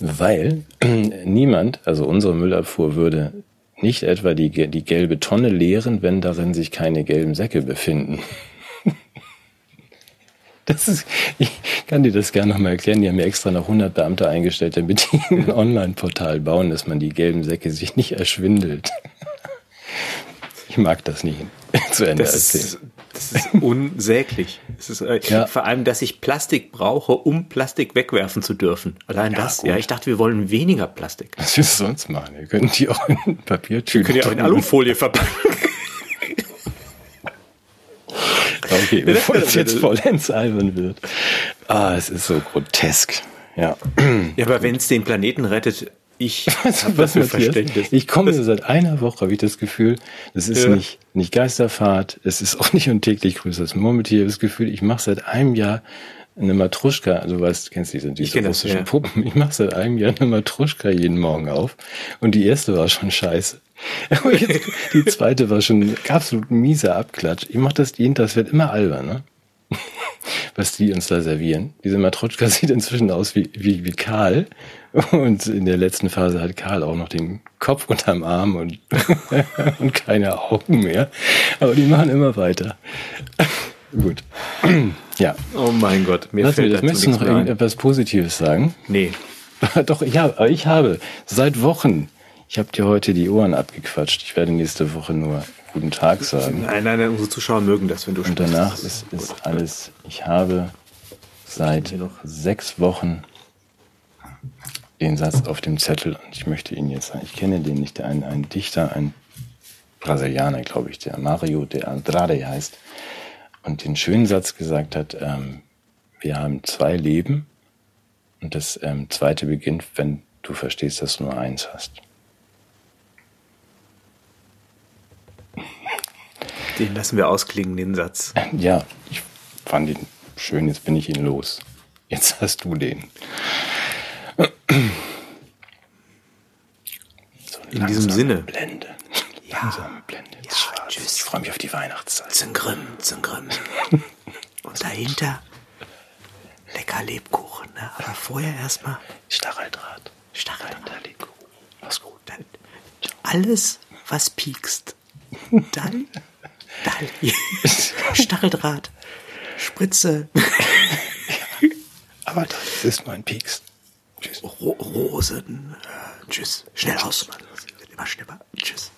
Speaker 1: weil *clears throat* niemand, also unsere Müllabfuhr würde nicht etwa die, die gelbe Tonne leeren, wenn darin sich keine gelben Säcke befinden. *laughs* Das ist, ich kann dir das gerne nochmal erklären. Die haben ja extra noch 100 Beamte eingestellt, damit die ein Online-Portal bauen, dass man die gelben Säcke sich nicht erschwindelt. Mag das nie *laughs* zu Ende
Speaker 2: das erzählen. Ist, das ist unsäglich. Ist, äh, ja. Vor allem, dass ich Plastik brauche, um Plastik wegwerfen zu dürfen. Allein ja, das. Gut. Ja, ich dachte, wir wollen weniger Plastik.
Speaker 1: Was willst du sonst machen? Wir können die auch in Papiertüten. Wir
Speaker 2: können die auch in Alufolie verpacken. *laughs*
Speaker 1: okay, bevor es jetzt *laughs* vollends albern wird. Ah, es ist so grotesk. Ja.
Speaker 2: Ja, aber wenn es den Planeten rettet, ich *laughs*
Speaker 1: was Verständnis. Ich komme das seit einer Woche, habe ich das Gefühl, das ist ja. nicht, nicht Geisterfahrt, es ist auch *laughs* nicht untäglich grüßt das Murmeltier. Ich habe das Gefühl, ich mache seit einem Jahr eine Matruschka, also du weißt, kennst diese, diese russischen ja. Puppen. Ich mache seit einem Jahr eine Matruschka jeden Morgen auf und die erste war schon scheiße. *laughs* die zweite war schon absolut mieser Abklatsch. Ich mache das jeden Tag, es wird immer albern, ne? *laughs* was die uns da servieren. Diese Matrotschka *laughs* sieht inzwischen aus wie, wie, wie Karl. Und in der letzten Phase hat Karl auch noch den Kopf unterm Arm und, *laughs* und keine Augen mehr. Aber die machen immer weiter. Gut. *clears throat* ja.
Speaker 2: Oh mein Gott,
Speaker 1: mir Lass fällt mir, möchtest du noch irgendetwas Positives sagen?
Speaker 2: Nee.
Speaker 1: Doch, habe, ich habe seit Wochen, ich habe dir heute die Ohren abgequatscht. Ich werde nächste Woche nur guten Tag sagen.
Speaker 2: Nein, nein, nein unsere Zuschauer mögen das, wenn du
Speaker 1: Und danach ist, ist alles, ich habe seit sechs Wochen den Satz auf dem Zettel und ich möchte ihn jetzt sagen, ich kenne den nicht, ein, ein Dichter, ein Brasilianer, glaube ich, der Mario de Andrade heißt und den schönen Satz gesagt hat, ähm, wir haben zwei Leben und das ähm, zweite beginnt, wenn du verstehst, dass du nur eins hast.
Speaker 2: Den lassen wir ausklingen, den Satz. *laughs*
Speaker 1: Ja, ich fand ihn schön, jetzt bin ich ihn los. Jetzt hast du den. *clears throat*
Speaker 2: So In diesem Sinne.
Speaker 1: Blende. Ja. Langsame Blende. Ja, tschüss. Ich freue mich auf die Weihnachtszeit.
Speaker 2: Zengrim, Zengrim. *laughs* Und dahinter lecker Lebkuchen. Ne? Aber vorher erstmal
Speaker 1: Stacheldraht.
Speaker 2: Stacheldraht. Lebkuchen.
Speaker 1: Mach's gut.
Speaker 2: Dann alles, was piekst. *laughs* Dann *laughs* Stacheldraht, Spritze. *laughs*
Speaker 1: Aber das ist mein Pieks.
Speaker 2: Tschüss. Ro Rosen. Äh, tschüss. Schnell aus, Mann. Immer schneller. Tschüss.